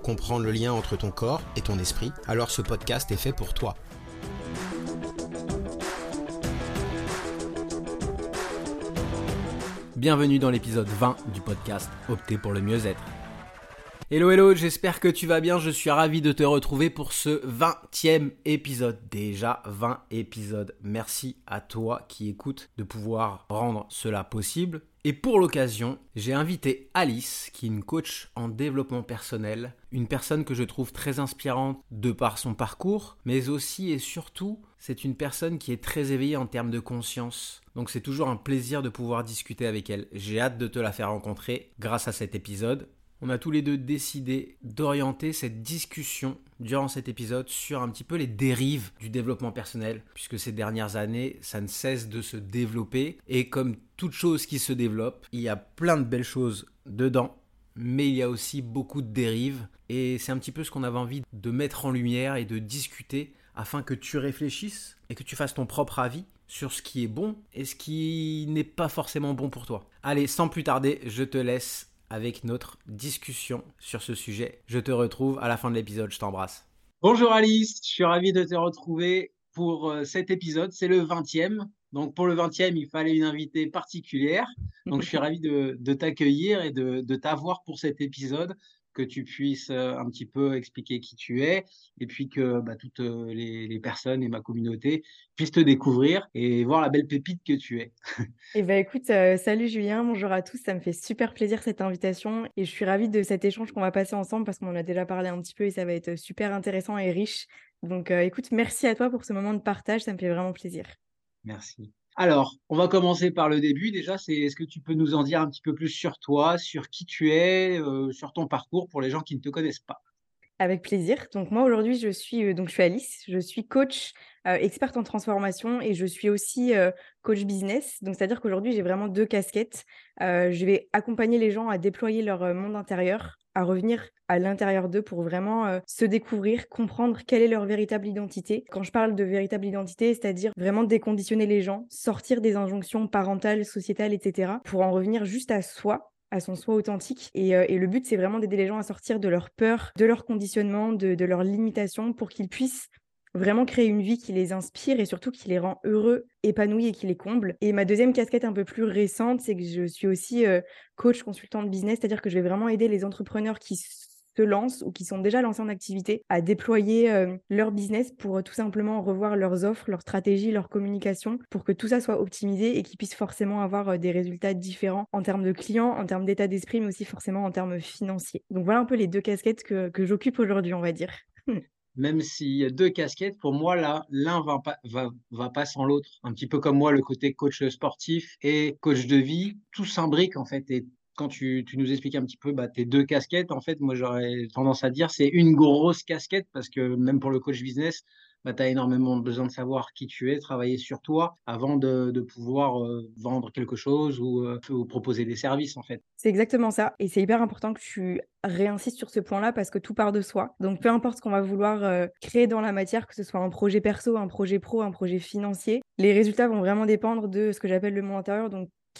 comprendre le lien entre ton corps et ton esprit, alors ce podcast est fait pour toi. Bienvenue dans l'épisode 20 du podcast Opter pour le mieux-être. Hello hello, j'espère que tu vas bien, je suis ravi de te retrouver pour ce 20e épisode. Déjà 20 épisodes. Merci à toi qui écoutes de pouvoir rendre cela possible. Et pour l'occasion, j'ai invité Alice, qui est une coach en développement personnel, une personne que je trouve très inspirante de par son parcours, mais aussi et surtout, c'est une personne qui est très éveillée en termes de conscience. Donc c'est toujours un plaisir de pouvoir discuter avec elle. J'ai hâte de te la faire rencontrer grâce à cet épisode on a tous les deux décidé d'orienter cette discussion durant cet épisode sur un petit peu les dérives du développement personnel, puisque ces dernières années, ça ne cesse de se développer, et comme toute chose qui se développe, il y a plein de belles choses dedans, mais il y a aussi beaucoup de dérives, et c'est un petit peu ce qu'on avait envie de mettre en lumière et de discuter afin que tu réfléchisses et que tu fasses ton propre avis sur ce qui est bon et ce qui n'est pas forcément bon pour toi. Allez, sans plus tarder, je te laisse avec notre discussion sur ce sujet. Je te retrouve à la fin de l'épisode. Je t'embrasse. Bonjour Alice, je suis ravi de te retrouver pour euh, cet épisode. C'est le 20e. Donc pour le 20e, il fallait une invitée particulière. Donc je suis ravi de, t'accueillir et de, de t'avoir pour cet épisode que tu puisses euh, un petit peu expliquer qui tu es et puis que bah, toutes euh, les, personnes et ma communauté puissent te découvrir et voir la belle pépite que tu es. Eh ben écoute, euh, salut Julien, bonjour à tous, ça me fait super plaisir cette invitation et je suis ravie de cet échange qu'on va passer ensemble parce qu'on en a déjà parlé un petit peu et ça va être super intéressant et riche. Donc écoute, merci à toi pour ce moment de partage, ça me fait vraiment plaisir. Merci. Alors, on va commencer par le début. Déjà, c'est est-ce que tu peux nous en dire un petit peu plus sur toi, sur qui tu es, euh, sur ton parcours pour les gens qui ne te connaissent pas? Avec plaisir. Donc moi aujourd'hui, je suis euh, donc je suis Alice, je suis coach euh, experte en transformation et je suis aussi coach business. Donc c'est-à-dire qu'aujourd'hui, j'ai vraiment deux casquettes. je vais accompagner les gens à déployer leur monde intérieur à revenir à l'intérieur d'eux pour vraiment se découvrir, comprendre quelle est leur véritable identité. Quand je parle de véritable identité, c'est-à-dire vraiment déconditionner les gens, sortir des injonctions parentales, sociétales, etc., pour en revenir juste à soi, à son soi authentique. Et, le but, c'est vraiment d'aider les gens à sortir de leur peur, de leur conditionnement, de, de leurs limitations, pour qu'ils puissent vraiment créer une vie qui les inspire et surtout qui les rend heureux, épanouis et qui les comble. Et ma deuxième casquette un peu plus récente, c'est que je suis aussi euh, coach consultant de business, c'est-à-dire que je vais vraiment aider les entrepreneurs qui se lancent ou qui sont déjà lancés en activité à déployer euh, leur business pour euh, tout simplement revoir leurs offres, leurs stratégies, leur communication pour que tout ça soit optimisé et qu'ils puissent forcément avoir des résultats différents en termes de clients, en termes d'état d'esprit, mais aussi forcément en termes financiers. Donc voilà un peu les deux casquettes que, que j'occupe aujourd'hui, on va dire. même s'il y a deux casquettes, pour moi, là, l'un va pas, va, va pas sans l'autre. Un petit peu comme moi, le côté coach sportif et coach de vie, tout s'imbrique en fait. Et quand tu, nous expliques un petit peu bah, tes deux casquettes, en fait, moi, j'aurais tendance à dire c'est une grosse casquette parce que même pour le coach business, bah, tu as énormément besoin de savoir qui tu es, travailler sur toi avant de, pouvoir euh, vendre quelque chose ou, euh, ou, proposer des services en fait. C'est exactement ça. Et c'est hyper important que tu réinsistes sur ce point-là parce que tout part de soi. Donc peu importe ce qu'on va vouloir euh, créer dans la matière, que ce soit un projet perso, un projet pro, un projet financier, les résultats vont vraiment dépendre de ce que j'appelle le monde intérieur.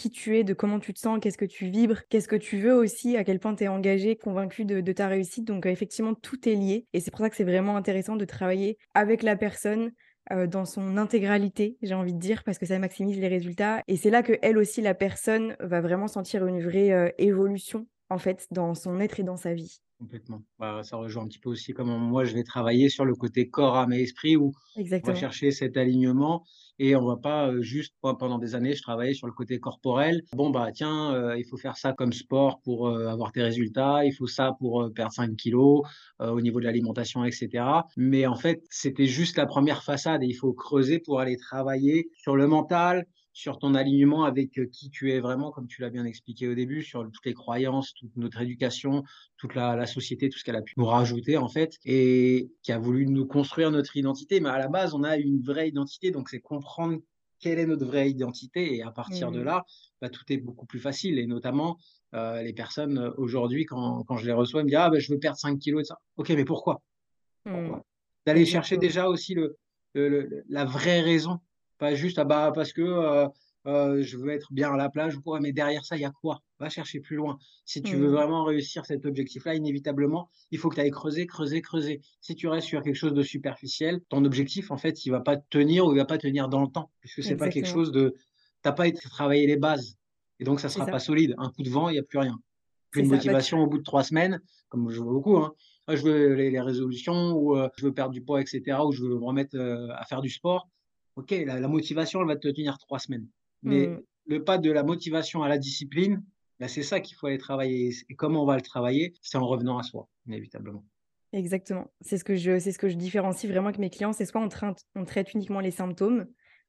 Qui tu es, de comment tu te sens, qu'est-ce que tu vibres, qu'est-ce que tu veux aussi, à quel point tu es engagé, convaincu de, ta réussite. Donc, euh, effectivement, tout est lié. Et c'est pour ça que c'est vraiment intéressant de travailler avec la personne euh, dans son intégralité, j'ai envie de dire, parce que ça maximise les résultats. Et c'est là que elle aussi, la personne, va vraiment sentir une vraie euh, évolution, en fait, dans son être et dans sa vie. Complètement. Bah, ça rejoint un petit peu aussi comment moi je vais travailler sur le côté corps, âme et esprit où on va chercher cet alignement et on va pas juste pendant des années je travaillais sur le côté corporel. Bon bah tiens, il faut faire ça comme sport pour avoir tes résultats, il faut ça pour perdre 5 kilos au niveau de l'alimentation, etc. Mais en fait c'était juste la première façade il faut creuser pour aller travailler sur le mental, sur ton alignement avec qui tu es vraiment, comme tu l'as bien expliqué au début, sur toutes les croyances, toute notre éducation, toute la, société, tout ce qu'elle a pu nous rajouter en fait, et qui a voulu nous construire notre identité. Mais à la base, on a une vraie identité, donc c'est comprendre quelle est notre vraie identité, et à partir de mmh. là, bah, tout est beaucoup plus facile, et notamment les personnes aujourd'hui, quand, quand, je les reçois, me disent ah bah, je veux perdre 5 kilos et ça. Ok, mais pourquoi, pourquoi? Mmh. D'aller chercher déjà aussi le, la vraie raison pas juste, ah bah, parce que euh, euh, je veux être bien à la plage ou quoi, mais derrière ça, il y a quoi? Va chercher plus loin. Si tu veux mmh. vraiment réussir cet objectif-là, inévitablement, il faut que tu ailles creuser, creuser, creuser. Si tu restes sur quelque chose de superficiel, ton objectif, en fait, il va pas tenir ou il va pas tenir dans le temps, puisque c'est pas quelque chose de. T'as pas été travailler les bases. Et donc, ça sera pas solide. Un coup de vent, il n'y a plus rien. Plus de bah, motivation au bout de trois semaines, comme je vois beaucoup. Hein. je veux les, résolutions, ou euh, je veux perdre du poids, etc., ou je veux me remettre à faire du sport ok, la, motivation, elle va te tenir trois semaines. Mais mm. le pas de la motivation à la discipline, bah, c'est ça qu'il faut aller travailler. Et comment on va le travailler? C'est en revenant à soi, inévitablement. Exactement. C'est ce que je, c'est ce que je différencie vraiment avec mes clients. C'est soit on traite, on traite uniquement les symptômes,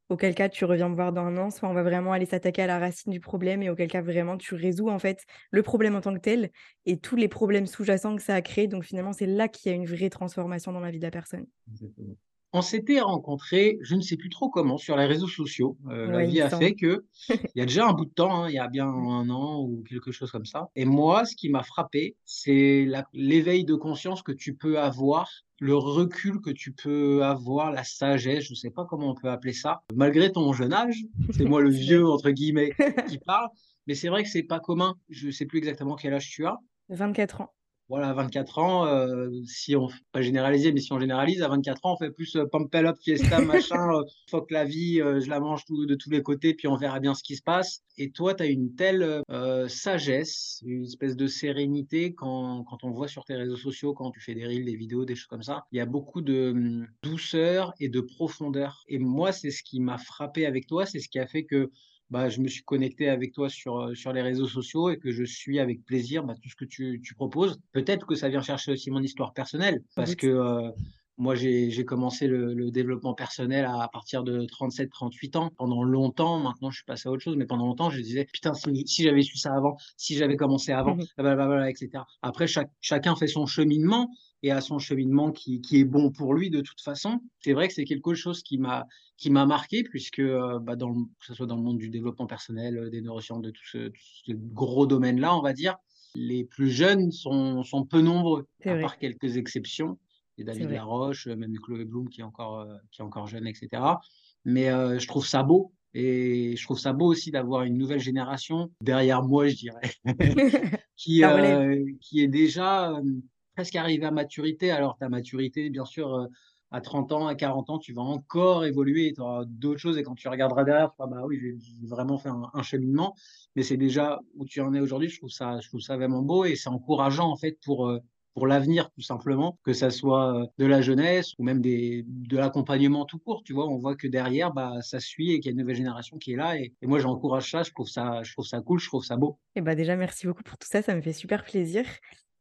auquel cas tu reviens me voir dans un an, soit on va vraiment aller s'attaquer à la racine du problème et auquel cas vraiment tu résous en fait le problème en tant que tel et tous les problèmes sous-jacents que ça a créé. Donc finalement, c'est là qu'il y a une vraie transformation dans la vie de la personne. Exactement. On s'était rencontrés, je ne sais plus trop comment, sur les réseaux sociaux. Euh, la vie a fait que, il y a déjà un bout de temps, hein, il y a bien un an ou quelque chose comme ça. Et moi, ce qui m'a frappé, c'est l'éveil de conscience que tu peux avoir, le recul que tu peux avoir, la sagesse, je ne sais pas comment on peut appeler ça, malgré ton jeune âge. C'est moi le vieux, entre guillemets, qui parle. Mais c'est vrai que c'est pas commun. Je ne sais plus exactement quel âge tu as. 24 ans voilà, 24 ans, euh, si on, pas généraliser, mais si on généralise, à 24 ans, on fait plus euh, pump up, fiesta, machin, euh, fuck la vie, je la mange de tous les côtés, puis on verra bien ce qui se passe. Et toi, tu as une telle sagesse, une espèce de sérénité quand, quand on voit sur tes réseaux sociaux, quand tu fais des reels, des vidéos, des choses comme ça. Il y a beaucoup de hum, douceur et de profondeur. Et moi, c'est ce qui m'a frappé avec toi, c'est ce qui a fait que bah, je me suis connecté avec toi sur, euh, sur les réseaux sociaux et que je suis avec plaisir bah, tout ce que tu, tu proposes. Peut-être que ça vient chercher aussi mon histoire personnelle parce que euh, moi, j'ai commencé le, le, développement personnel à, partir de 37-38 ans. Pendant longtemps, maintenant je suis passé à autre chose, mais pendant longtemps, je disais, putain, si, si j'avais su ça avant, si j'avais commencé avant, mmh blablabla, etc. Après, chaque, chacun fait son cheminement et à son cheminement qui, qui, est bon pour lui de toute façon. C'est vrai que c'est quelque chose qui m'a qui m'a marqué puisque euh, bah dans que ce soit dans le monde du développement personnel, euh, des neurosciences, de tout ce, tout ce gros domaine-là, on va dire, les plus jeunes sont, sont peu nombreux, à part quelques exceptions. Et David Laroche, même Chloé Bloom qui est encore euh, qui est encore jeune, etc. Mais je trouve ça beau et je trouve ça beau aussi d'avoir une nouvelle génération derrière moi, je dirais, qui, qui est déjà presque arrivé à maturité. Alors, ta maturité, bien sûr, euh, à 30 ans, à 40 ans, tu vas encore évoluer, tu auras d'autres choses. Et quand tu regarderas derrière, tu bah oui, j'ai vraiment fait un, cheminement. Mais c'est déjà où tu en es aujourd'hui. Je trouve ça, je trouve ça vraiment beau et c'est encourageant, en fait, pour, euh, pour l'avenir, tout simplement, que ça soit euh, de la jeunesse ou même des, de l'accompagnement tout court. Tu vois, on voit que derrière, bah, ça suit et qu'il y a une nouvelle génération qui est là. Et, moi, j'encourage ça. Je trouve ça, je trouve ça cool. Je trouve ça beau. Et bah déjà, merci beaucoup pour tout ça. Ça me fait super plaisir.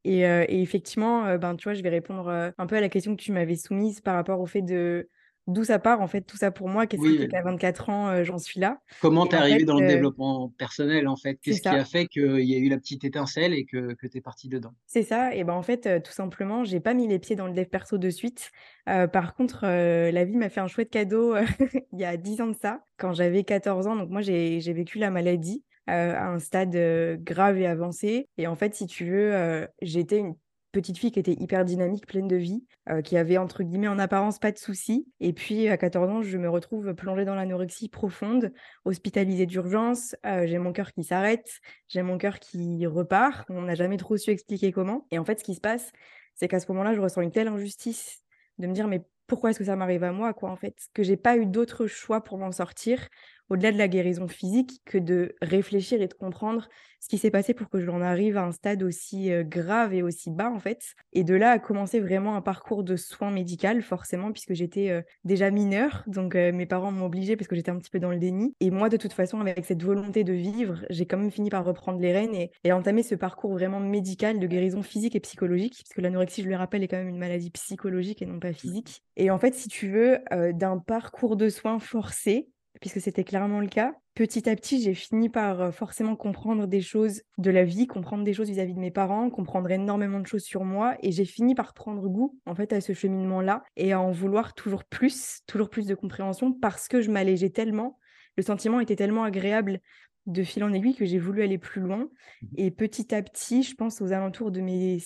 Et, et effectivement, ben, tu vois, je vais répondre un peu à la question que tu m'avais soumise par rapport au fait de d'où ça part, en fait, tout ça pour moi. Qu'est-ce qui fait qu'à 24 ans, j'en suis là? Comment tu es arrivé dans le développement personnel, en fait? Qu'est-ce qui a fait qu'il y a eu la petite étincelle et que, que tu es parti dedans? C'est ça. Et ben en fait, tout simplement, j'ai pas mis les pieds dans le dev perso de suite. par contre, la vie m'a fait un chouette cadeau il y a 10 ans de ça, quand j'avais 14 ans. Donc moi, j'ai vécu la maladie. Euh, à un stade euh, grave et avancé. Et en fait, si tu veux, euh, j'étais une petite fille qui était hyper dynamique, pleine de vie, qui avait entre guillemets en apparence pas de soucis. Et puis à 14 ans, je me retrouve plongée dans l'anorexie profonde, hospitalisée d'urgence. j'ai mon cœur qui s'arrête, j'ai mon cœur qui repart. On n'a jamais trop su expliquer comment. Et en fait, ce qui se passe, c'est qu'à ce moment-là, je ressens une telle injustice de me dire mais pourquoi est-ce que ça m'arrive à moi quoi en fait? Que j'ai pas eu d'autre choix pour m'en sortir au-delà de la guérison physique, que de réfléchir et de comprendre ce qui s'est passé pour que j'en arrive à un stade aussi grave et aussi bas, en fait. Et de là a commencé vraiment un parcours de soins médical, forcément, puisque j'étais déjà mineure. Donc, mes parents m'ont obligée parce que j'étais un petit peu dans le déni. Et moi, de toute façon, avec cette volonté de vivre, j'ai quand même fini par reprendre les rênes et, et entamer ce parcours vraiment médical de guérison physique et psychologique, puisque l'anorexie, je le rappelle, est quand même une maladie psychologique et non pas physique. Et en fait, si tu veux, d'un parcours de soins forcé, puisque c'était clairement le cas, petit à petit, j'ai fini par forcément comprendre des choses de la vie, comprendre des choses vis-à-vis de mes parents, comprendre énormément de choses sur moi. Et j'ai fini par prendre goût, en fait, à ce cheminement-là et à en vouloir toujours plus, toujours plus de compréhension parce que je m'allégeais tellement. Le sentiment était tellement agréable de fil en aiguille que j'ai voulu aller plus loin. Mmh et petit à petit, je pense aux alentours de mes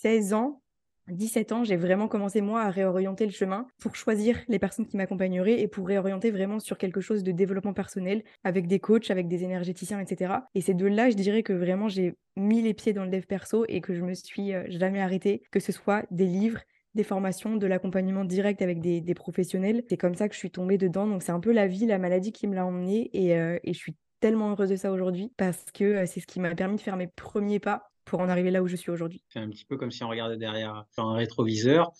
16 ans, 17 ans, j'ai vraiment commencé moi à réorienter le chemin pour choisir les personnes qui m'accompagneraient et pour réorienter vraiment sur quelque chose de développement personnel avec des coachs, avec des énergéticiens, etc. Et c'est de là, je dirais que vraiment j'ai mis les pieds dans le dev perso et que je me suis euh, jamais arrêtée, que ce soit des livres, des formations, de l'accompagnement direct avec des, professionnels. C'est comme ça que je suis tombée dedans. Donc c'est un peu la vie, la maladie qui me l'a emmenée et, euh, je suis tellement heureuse de ça aujourd'hui parce que euh, c'est ce qui m'a permis de faire mes premiers pas pour en arriver là où je suis aujourd'hui. C'est un petit peu comme si on regardait derrière un rétroviseur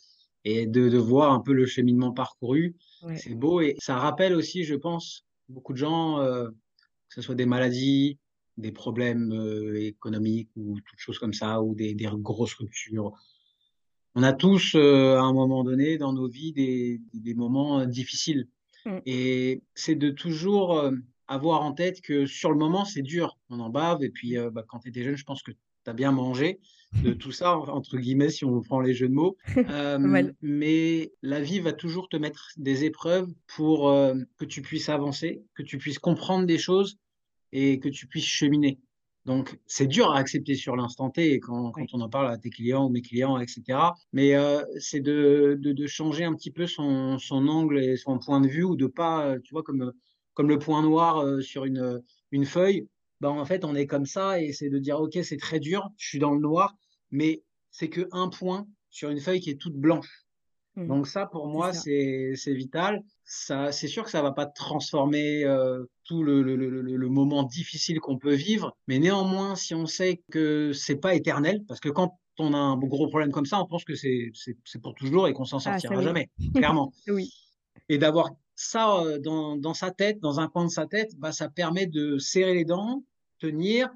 et de, de voir un peu le cheminement parcouru. C'est beau et ça rappelle aussi, je pense, beaucoup de gens, euh, que ce soit des maladies, des problèmes euh, économiques ou toutes choses comme ça, ou des, des grosses ruptures. On a tous, euh, à un moment donné, dans nos vies, des, des moments difficiles. Mm. Et c'est de toujours avoir en tête que sur le moment, c'est dur. On en bave. Et puis, bah, quand tu étais jeune, je pense que bien mangé de tout ça, entre guillemets, si on prend les jeux de mots. Euh, mais la vie va toujours te mettre des épreuves pour euh, que tu puisses avancer, que tu puisses comprendre des choses et que tu puisses cheminer. Donc, c'est dur à accepter sur l'instant T quand, quand, on en parle à tes clients ou mes clients, etc. Mais euh, c'est de, de, de, changer un petit peu son, son, angle et son point de vue ou de pas, tu vois, comme, comme le point noir sur une, une feuille, bah, en fait, on est comme ça et c'est de dire, OK, c'est très dur, je suis dans le noir, mais c'est que un point sur une feuille qui est toute blanche. Mmh. Donc ça, pour moi, c'est vital. Ça, c'est sûr que ça va pas transformer euh, tout le, le, le, le, moment difficile qu'on peut vivre, mais néanmoins, si on sait que c'est pas éternel, parce que quand on a un gros problème comme ça, on pense que c'est pour toujours et qu'on s'en ah, sortira jamais, clairement. oui. Et d'avoir ça euh, dans, dans, sa tête, dans un coin de sa tête, bah, ça permet de serrer les dents, tenir,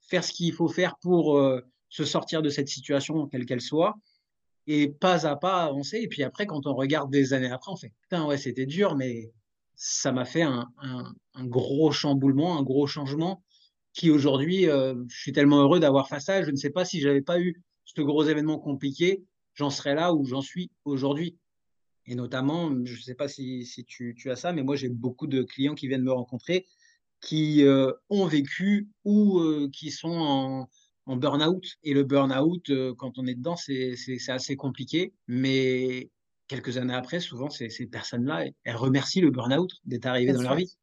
faire ce qu'il faut faire pour euh, se sortir de cette situation, quelle qu'elle soit, et pas à pas avancer. Et puis après, quand on regarde des années après, on fait putain, ouais, c'était dur, mais ça m'a fait un, un, un, gros chamboulement, un gros changement qui aujourd'hui, euh, je suis tellement heureux d'avoir fait ça. Je ne sais pas si j'avais pas eu ce gros événement compliqué, j'en serais là où j'en suis aujourd'hui. Et notamment, je ne sais pas si, si tu, tu, as ça, mais moi j'ai beaucoup de clients qui viennent me rencontrer qui euh, ont vécu ou euh, qui sont en, en burn-out. Et le burn-out, euh, quand on est dedans, c'est assez compliqué. Mais quelques années après, souvent, ces, ces personnes-là, elles remercient le burn-out d'être arrivé dans leur vie.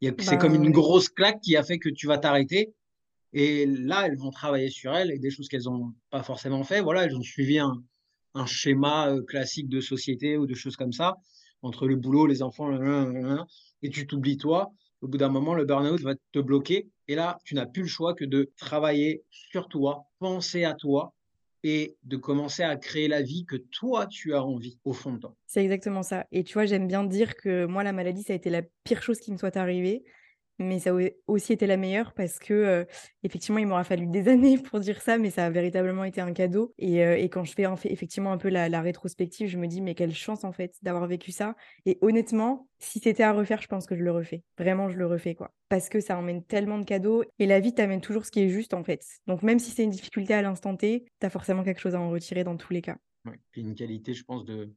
C'est bah, comme une grosse claque qui a fait que tu vas t'arrêter. Et là, elles vont travailler sur elles et des choses qu'elles n'ont pas forcément fait. Voilà, elles ont suivi un, un schéma euh, classique de société ou de choses comme ça, entre le boulot, les enfants, et tu t'oublies toi. Au bout d'un moment, le burn-out va te bloquer. Et là, tu n'as plus le choix que de travailler sur toi, penser à toi et de commencer à créer la vie que toi, tu as envie au fond de toi. C'est exactement ça. Et tu vois, j'aime bien dire que moi, la maladie, ça a été la pire chose qui me soit arrivée mais ça a aussi été la meilleure parce que effectivement il m'aura fallu des années pour dire ça mais ça a véritablement été un cadeau et, et quand je fais effectivement un peu la, rétrospective je me dis mais quelle chance en fait d'avoir vécu ça et honnêtement si c'était à refaire je pense que je le refais. Vraiment je le refais quoi parce que ça emmène tellement de cadeaux et la vie t'amène toujours ce qui est juste en fait. Donc même si c'est une difficulté à l'instant T t'as forcément quelque chose à en retirer dans tous les cas. Ouais. une qualité je pense de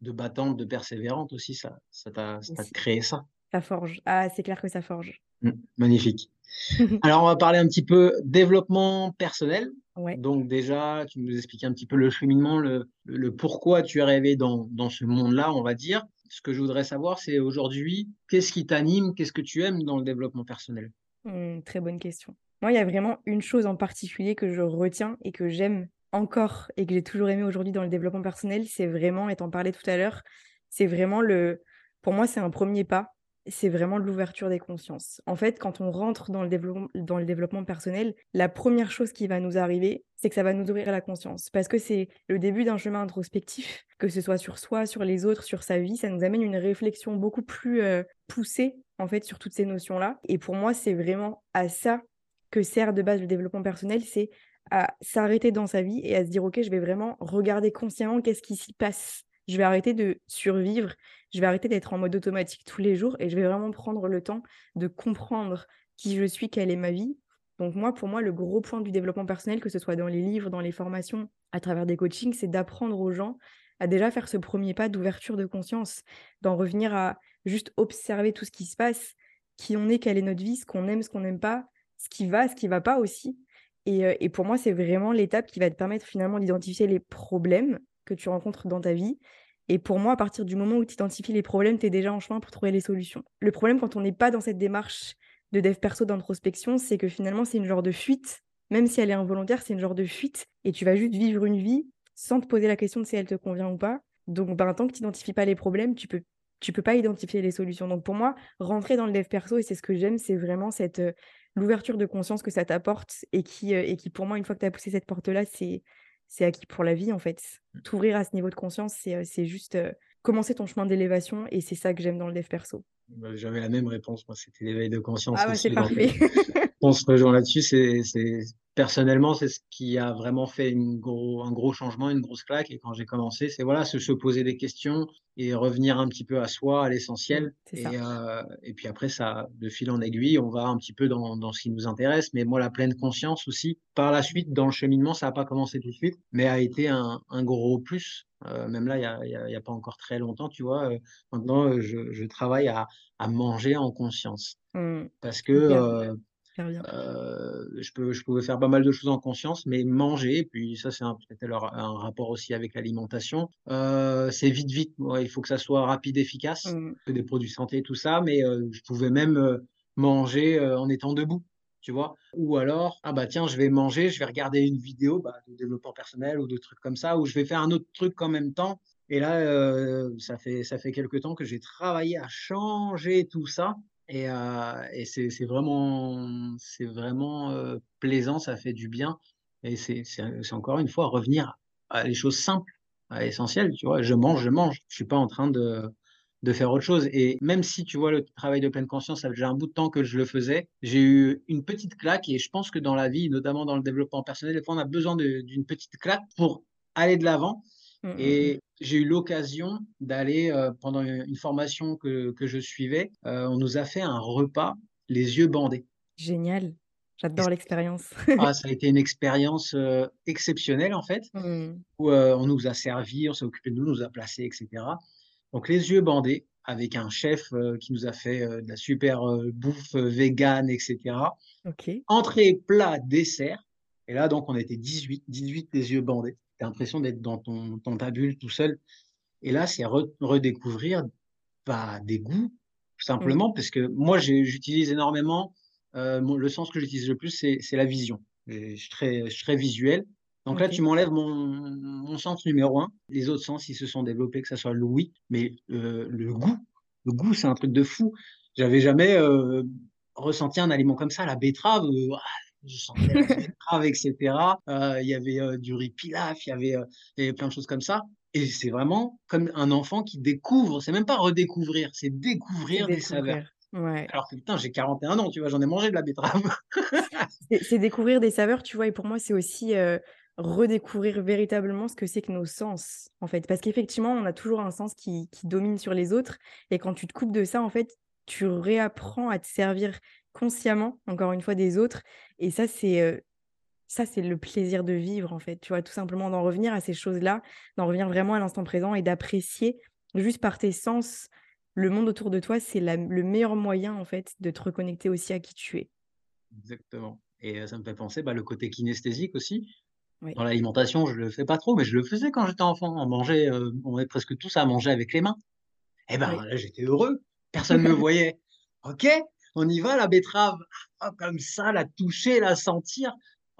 de battante de persévérante aussi ça ça t'a créé ça ça forge. Ah, c'est clair que ça forge. Mmh, magnifique. Alors, on va parler un petit peu développement personnel. Donc, déjà, tu nous expliques un petit peu le cheminement, le, le pourquoi tu es arrivé dans, dans ce monde-là, on va dire. Ce que je voudrais savoir, c'est aujourd'hui, qu'est-ce qui t'anime, qu'est-ce que tu aimes dans le développement personnel? Mmh, Très bonne question. Moi, il y a vraiment une chose en particulier que je retiens et que j'aime encore et que j'ai toujours aimé aujourd'hui dans le développement personnel, c'est vraiment, et t'en parlais tout à l'heure, c'est vraiment le, pour moi, c'est un premier pas c'est vraiment l'ouverture des consciences. En fait, quand on rentre dans le, développement, personnel, la première chose qui va nous arriver, c'est que ça va nous ouvrir la conscience. Parce que c'est le début d'un chemin introspectif, que ce soit sur soi, sur les autres, sur sa vie, ça nous amène une réflexion beaucoup plus euh, poussée, en fait, sur toutes ces notions-là. Et pour moi, c'est vraiment à ça que sert de base le développement personnel, c'est à s'arrêter dans sa vie et à se dire, OK, je vais vraiment regarder consciemment qu'est-ce qui s'y passe je vais arrêter de survivre, je vais arrêter d'être en mode automatique tous les jours et je vais vraiment prendre le temps de comprendre qui je suis, quelle est ma vie. Donc moi, pour moi, le gros point du développement personnel, que ce soit dans les livres, dans les formations, à travers des coachings, c'est d'apprendre aux gens à déjà faire ce premier pas d'ouverture de conscience, d'en revenir à juste observer tout ce qui se passe, qui on est, quelle est notre vie, ce qu'on aime, ce qu'on n'aime pas, ce qui va, ce qui va pas aussi. Et, et pour moi, c'est vraiment l'étape qui va te permettre finalement d'identifier les problèmes que tu rencontres dans ta vie. Et pour moi, à partir du moment où tu identifies les problèmes, tu es déjà en chemin pour trouver les solutions. Le problème quand on n'est pas dans cette démarche de dev perso d'introspection, c'est que finalement, c'est une genre de fuite. Même si elle est involontaire, c'est une genre de fuite. Et tu vas juste vivre une vie sans te poser la question de si elle te convient ou pas. Donc, ben, tant que tu n'identifies pas les problèmes, tu peux peux pas identifier les solutions. Donc pour moi, rentrer dans le dev perso, et c'est ce que j'aime, c'est vraiment cette euh, l'ouverture de conscience que ça t'apporte et qui, euh, et qui pour moi, une fois que tu as poussé cette porte-là, c'est c'est acquis pour la vie en fait. Mmh. T'ouvrir à ce niveau de conscience, c'est euh, juste commencer ton chemin d'élévation et c'est ça que j'aime dans le dev perso. Bah, j'avais la même réponse, moi c'était l'éveil de conscience. Ah ouais, c'est parfait. On se rejoint là-dessus, c'est personnellement, c'est ce qui a vraiment fait une gros, un gros changement, une grosse claque. Et quand j'ai commencé, c'est voilà, se, se, poser des questions et revenir un petit peu à soi, à l'essentiel. Mmh, et, euh, et, puis après, ça, de fil en aiguille, on va un petit peu dans, dans, ce qui nous intéresse. Mais moi, la pleine conscience aussi, par la suite, dans le cheminement, ça n'a pas commencé tout de suite, mais a été un, un gros plus. Euh, même là, il n'y a, a, a, pas encore très longtemps, tu vois. Euh, maintenant, je, je, travaille à, à manger en conscience. Mmh. Parce que euh, je, peux, je pouvais faire pas mal de choses en conscience, mais manger, et puis ça c'est peut-être un, rapport aussi avec l'alimentation, euh, c'est vite vite. il faut que ça soit rapide, efficace, mmh. des produits santé, tout ça, mais euh, je pouvais même manger en étant debout. Tu vois Ou alors, ah bah tiens, je vais manger, je vais regarder une vidéo bah, de développement personnel ou de trucs comme ça, ou je vais faire un autre truc en même temps. Et là, euh, ça fait ça fait quelques temps que j'ai travaillé à changer tout ça et, euh, et c'est vraiment, euh, plaisant, ça fait du bien. Et c'est encore une fois revenir à les choses simples, à l'essentiel. Tu vois, je mange, je mange. Je suis pas en train de, de faire autre chose. Et même si tu vois le travail de pleine conscience, ça fait déjà un bout de temps que je le faisais, j'ai eu une petite claque. Et je pense que dans la vie, notamment dans le développement personnel, des fois on a besoin d'une petite claque pour aller de l'avant. Mmh, mmh, et mmh. j'ai eu l'occasion d'aller euh, pendant une formation que, que je suivais. Euh, on nous a fait un repas les yeux bandés. Génial. J'adore l'expérience. ah, ça a été une expérience euh, exceptionnelle en fait, où on nous a servi, on s'est occupé de nous, on nous a placés, etc. Donc les yeux bandés avec un chef qui nous a fait de la super bouffe végane, etc. Okay. Entrée, plat, dessert. Et là, donc, on était 18, 18 les yeux bandés tu l'impression d'être dans, ton, dans ta bulle tout seul. Et là, c'est redécouvrir bah, des goûts, tout simplement, parce que moi, j'utilise énormément, euh, le sens que j'utilise le plus, c'est la vision. Je suis, très, je suis très visuel. Donc là, tu m'enlèves mon, mon, sens numéro un. Les autres sens, ils se sont développés, que ce soit l'ouïe, mais euh, le goût, le goût, c'est un truc de fou. J'avais jamais euh, ressenti un aliment comme ça. La betterave, je sentais betterave, etc. Euh, il y avait euh, du riz pilaf, il y avait, euh, il y avait plein de choses comme ça. Et c'est vraiment comme un enfant qui découvre, c'est même pas redécouvrir, c'est découvrir, des saveurs. Ouais. Alors que putain, j'ai 41 ans, tu vois, j'en ai mangé de la betterave. c'est découvrir des saveurs, tu vois, et pour moi, c'est aussi redécouvrir véritablement ce que c'est que nos sens, en fait. Parce qu'effectivement, on a toujours un sens qui, qui domine sur les autres, et quand tu te coupes de ça, en fait, tu réapprends à te servir consciemment, encore une fois, des autres. Et ça, c'est ça, c'est le plaisir de vivre, en fait. Tu vois, tout simplement d'en revenir à ces choses-là, d'en revenir vraiment à l'instant présent et d'apprécier juste par tes sens le monde autour de toi. C'est le meilleur moyen, en fait, de te reconnecter aussi à qui tu es. Exactement. Et ça me fait penser bah, le côté kinesthésique aussi. Dans l'alimentation, je le fais pas trop, mais je le faisais quand j'étais enfant. On mangeait, on est presque tous à manger avec les mains. Et eh ben là, j'étais heureux. Personne ne me voyait. Ok, on y va, la betterave, ah, comme ça, la toucher, la sentir.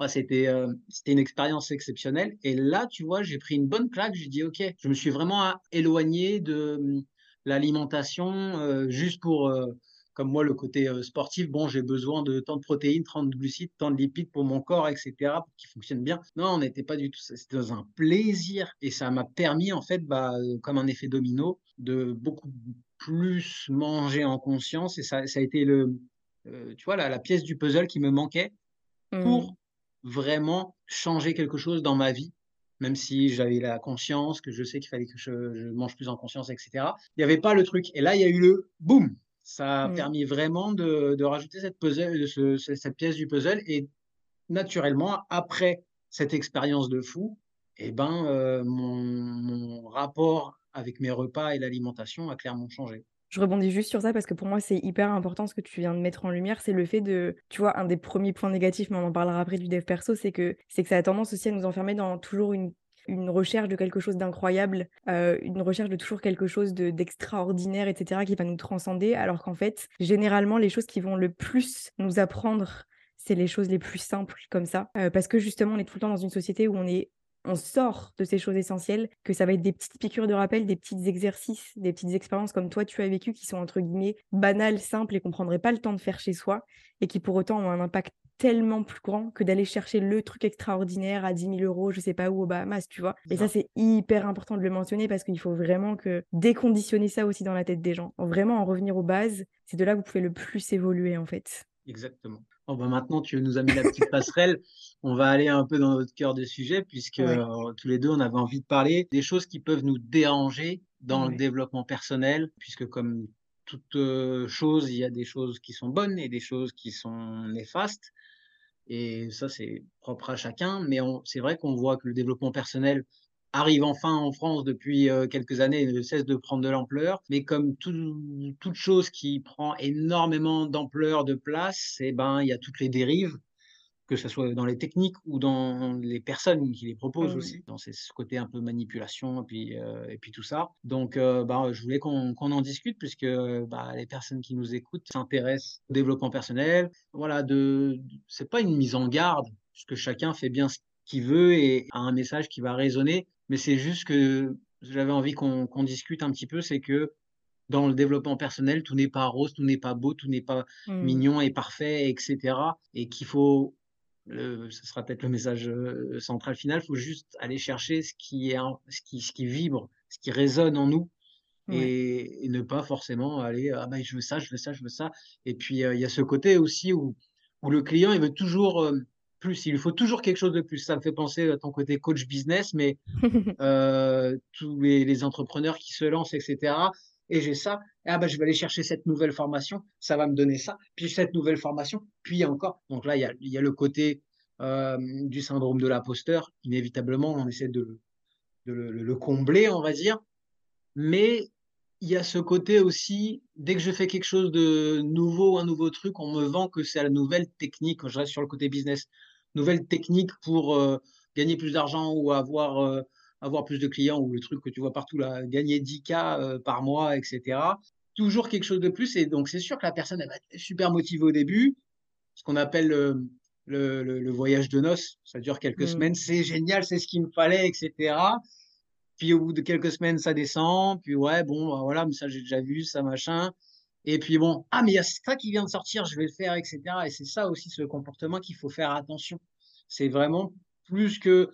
c'était euh, c'était une expérience exceptionnelle. Et là, tu vois, j'ai pris une bonne claque. J'ai dit, OK, je me suis vraiment éloigné de hum, l'alimentation euh, juste pour, euh, comme moi, le côté sportif. Bon, j'ai besoin de tant de protéines, tant de glucides, tant de lipides pour mon corps, etc., pour qu'il fonctionne bien. Non, on n'était pas du tout ça. C'était dans un plaisir. Et ça m'a permis, en fait, bah, comme un effet domino, de beaucoup plus manger en conscience et ça, ça a été le, euh, tu vois, la, la, pièce du puzzle qui me manquait pour mmh. vraiment changer quelque chose dans ma vie même si j'avais la conscience, que je sais qu'il fallait que je, mange plus en conscience, etc. Il n'y avait pas le truc. Et là, il y a eu le boum. Ça a mmh. permis vraiment de, rajouter cette, puzzle, cette pièce du puzzle. Et naturellement, après cette expérience de fou, eh ben, euh, mon, rapport avec mes repas et l'alimentation a clairement changé. Je rebondis juste sur ça parce que pour moi, c'est hyper important ce que tu viens de mettre en lumière. C'est le fait de, tu vois, un des premiers points négatifs, mais on en parlera après du dev perso, c'est que, c'est que ça a tendance aussi à nous enfermer dans toujours une, recherche de quelque chose d'incroyable, euh, une recherche de toujours quelque chose d'extraordinaire, etc., qui va nous transcender, alors qu'en fait, généralement, les choses qui vont le plus nous apprendre c'est les choses les plus simples comme ça. Euh, parce que justement, on est tout le temps dans une société où on est on sort de ces choses essentielles, que ça va être des petites piqûres de rappel, des petits exercices, des petites expériences comme toi tu as vécu qui sont entre guillemets banales, simples et qu'on prendrait pas le temps de faire chez soi et qui pour autant ont un impact tellement plus grand que d'aller chercher le truc extraordinaire à 10 000 euros, je sais pas où, au Bahamas, tu vois. Et ça, c'est hyper important de le mentionner parce qu'il faut vraiment que déconditionner ça aussi dans la tête des gens. Vraiment en revenir aux bases, c'est de là que vous pouvez le plus évoluer en fait. Exactement. Oh, bah, maintenant, tu nous as mis la petite passerelle. On va aller un peu dans notre cœur de sujet, puisque euh, tous les deux, on avait envie de parler des choses qui peuvent nous déranger dans le développement personnel, puisque comme toute euh, chose, il y a des choses qui sont bonnes et des choses qui sont néfastes. Et ça, c'est propre à chacun. Mais c'est vrai qu'on voit que le développement personnel arrive enfin en France depuis euh, quelques années et ne cesse de prendre de l'ampleur. Mais comme toute chose qui prend énormément d'ampleur, de place, eh ben, il y a toutes les dérives, que ce soit dans les techniques ou dans les personnes qui les proposent aussi, dans ce côté un peu manipulation et puis, euh, et puis tout ça. Donc, euh, bah, je voulais qu'on en discute puisque bah, les personnes qui nous écoutent s'intéressent au développement personnel. Voilà, de, c'est pas une mise en garde, puisque chacun fait bien ce qu'il veut et a un message qui va résonner mais c'est juste que j'avais envie qu'on discute un petit peu, c'est que dans le développement personnel, tout n'est pas rose, tout n'est pas beau, tout n'est pas mmh. mignon et parfait, etc. Et qu'il faut, ce sera peut-être le message euh, central final, il faut juste aller chercher ce qui, est, ce, qui, ce qui vibre, ce qui résonne en nous. Et, ne pas forcément aller ah ben je veux ça je veux ça je veux ça et puis euh, il y a ce côté aussi où, où le client il veut toujours euh, plus, il lui faut toujours quelque chose de plus. Ça me fait penser à ton côté coach business, mais euh, tous les, entrepreneurs qui se lancent, etc. Et j'ai ça, ah bah, je vais aller chercher cette nouvelle formation, ça va me donner ça, puis cette nouvelle formation, puis encore. Donc là, il y a, y a, le côté euh, du syndrome de l'imposteur. Inévitablement, on essaie de, de le, le, combler, on va dire. Mais il y a ce côté aussi, dès que je fais quelque chose de nouveau, un nouveau truc, on me vend que c'est la nouvelle technique. Je reste sur le côté business nouvelles techniques pour euh, gagner plus d'argent ou avoir, euh, avoir plus de clients ou le truc que tu vois partout là, gagner 10K euh, par mois, etc. Toujours quelque chose de plus. Et donc, c'est sûr que la personne, elle va être super motivée au début. Ce qu'on appelle le, le, voyage de noces. Ça dure quelques mmh. semaines. C'est génial, c'est ce qu'il me fallait, etc. Puis au bout de quelques semaines, ça descend. Puis ouais, bon, bah, voilà, mais ça j'ai déjà vu, ça machin. Et puis bon, ah, mais il y a ça qui vient de sortir, je vais le faire, etc. Et c'est ça aussi ce comportement qu'il faut faire attention. C'est vraiment plus que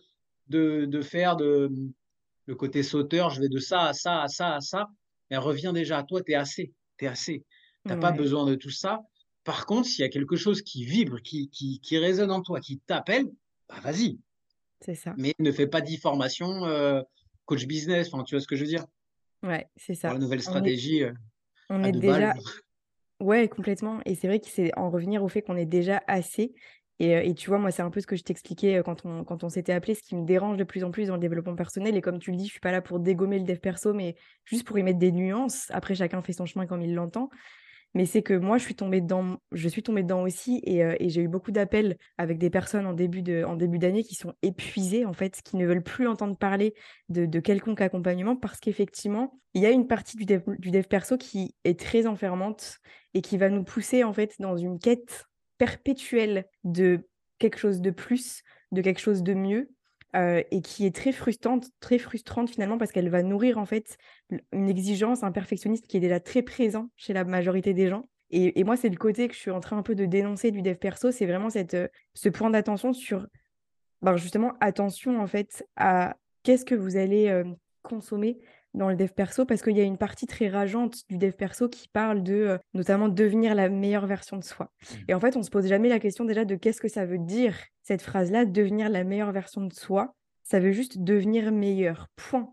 de, de faire de, le côté sauteur, je vais de ça à ça, à ça, à ça. Mais reviens déjà à toi, tu es assez. Tu es assez. Tu n'as pas besoin de tout ça. Par contre, s'il y a quelque chose qui vibre, qui, qui, qui résonne en toi, qui t'appelle, bah vas-y. C'est ça. Mais ne fais pas d'e-formation, euh, coach business, enfin, tu vois ce que je veux dire? Ouais, c'est ça. la nouvelle stratégie. Euh, on est déjà. Ouais, complètement. Et c'est vrai que c'est en revenir au fait qu'on est déjà assez. Et, tu vois, moi, c'est un peu ce que je t'expliquais quand on, quand on s'était appelé, ce qui me dérange de plus en plus dans le développement personnel. Et comme tu le dis, je suis pas là pour dégommer le dev perso, mais juste pour y mettre des nuances. Après, chacun fait son chemin comme il l'entend. Mais c'est que moi, je suis tombée dedans, je suis tombée dedans aussi euh, et, j'ai eu beaucoup d'appels avec des personnes en début de, en début d'année qui sont épuisées en fait, qui ne veulent plus entendre parler de, quelconque accompagnement parce qu'effectivement, il y a une partie du dev, du dev perso qui est très enfermante et qui va nous pousser en fait dans une quête perpétuelle de quelque chose de plus, de quelque chose de mieux euh, et qui est très frustrante, très frustrante finalement parce qu'elle va nourrir en fait une exigence, un qui est déjà très présent chez la majorité des gens. Et, moi, c'est le côté que je suis en train un peu de dénoncer du dev perso, c'est vraiment cette, euh, ce point d'attention sur, ben justement, attention en fait à qu'est-ce que vous allez euh, consommer dans le dev perso parce qu'il y a une partie très rageante du dev perso qui parle de notamment devenir la meilleure version de soi. Mmh. Et en fait, on se pose jamais la question déjà de qu'est-ce que ça veut dire cette phrase-là, devenir la meilleure version de soi. ça veut juste devenir meilleur. Point.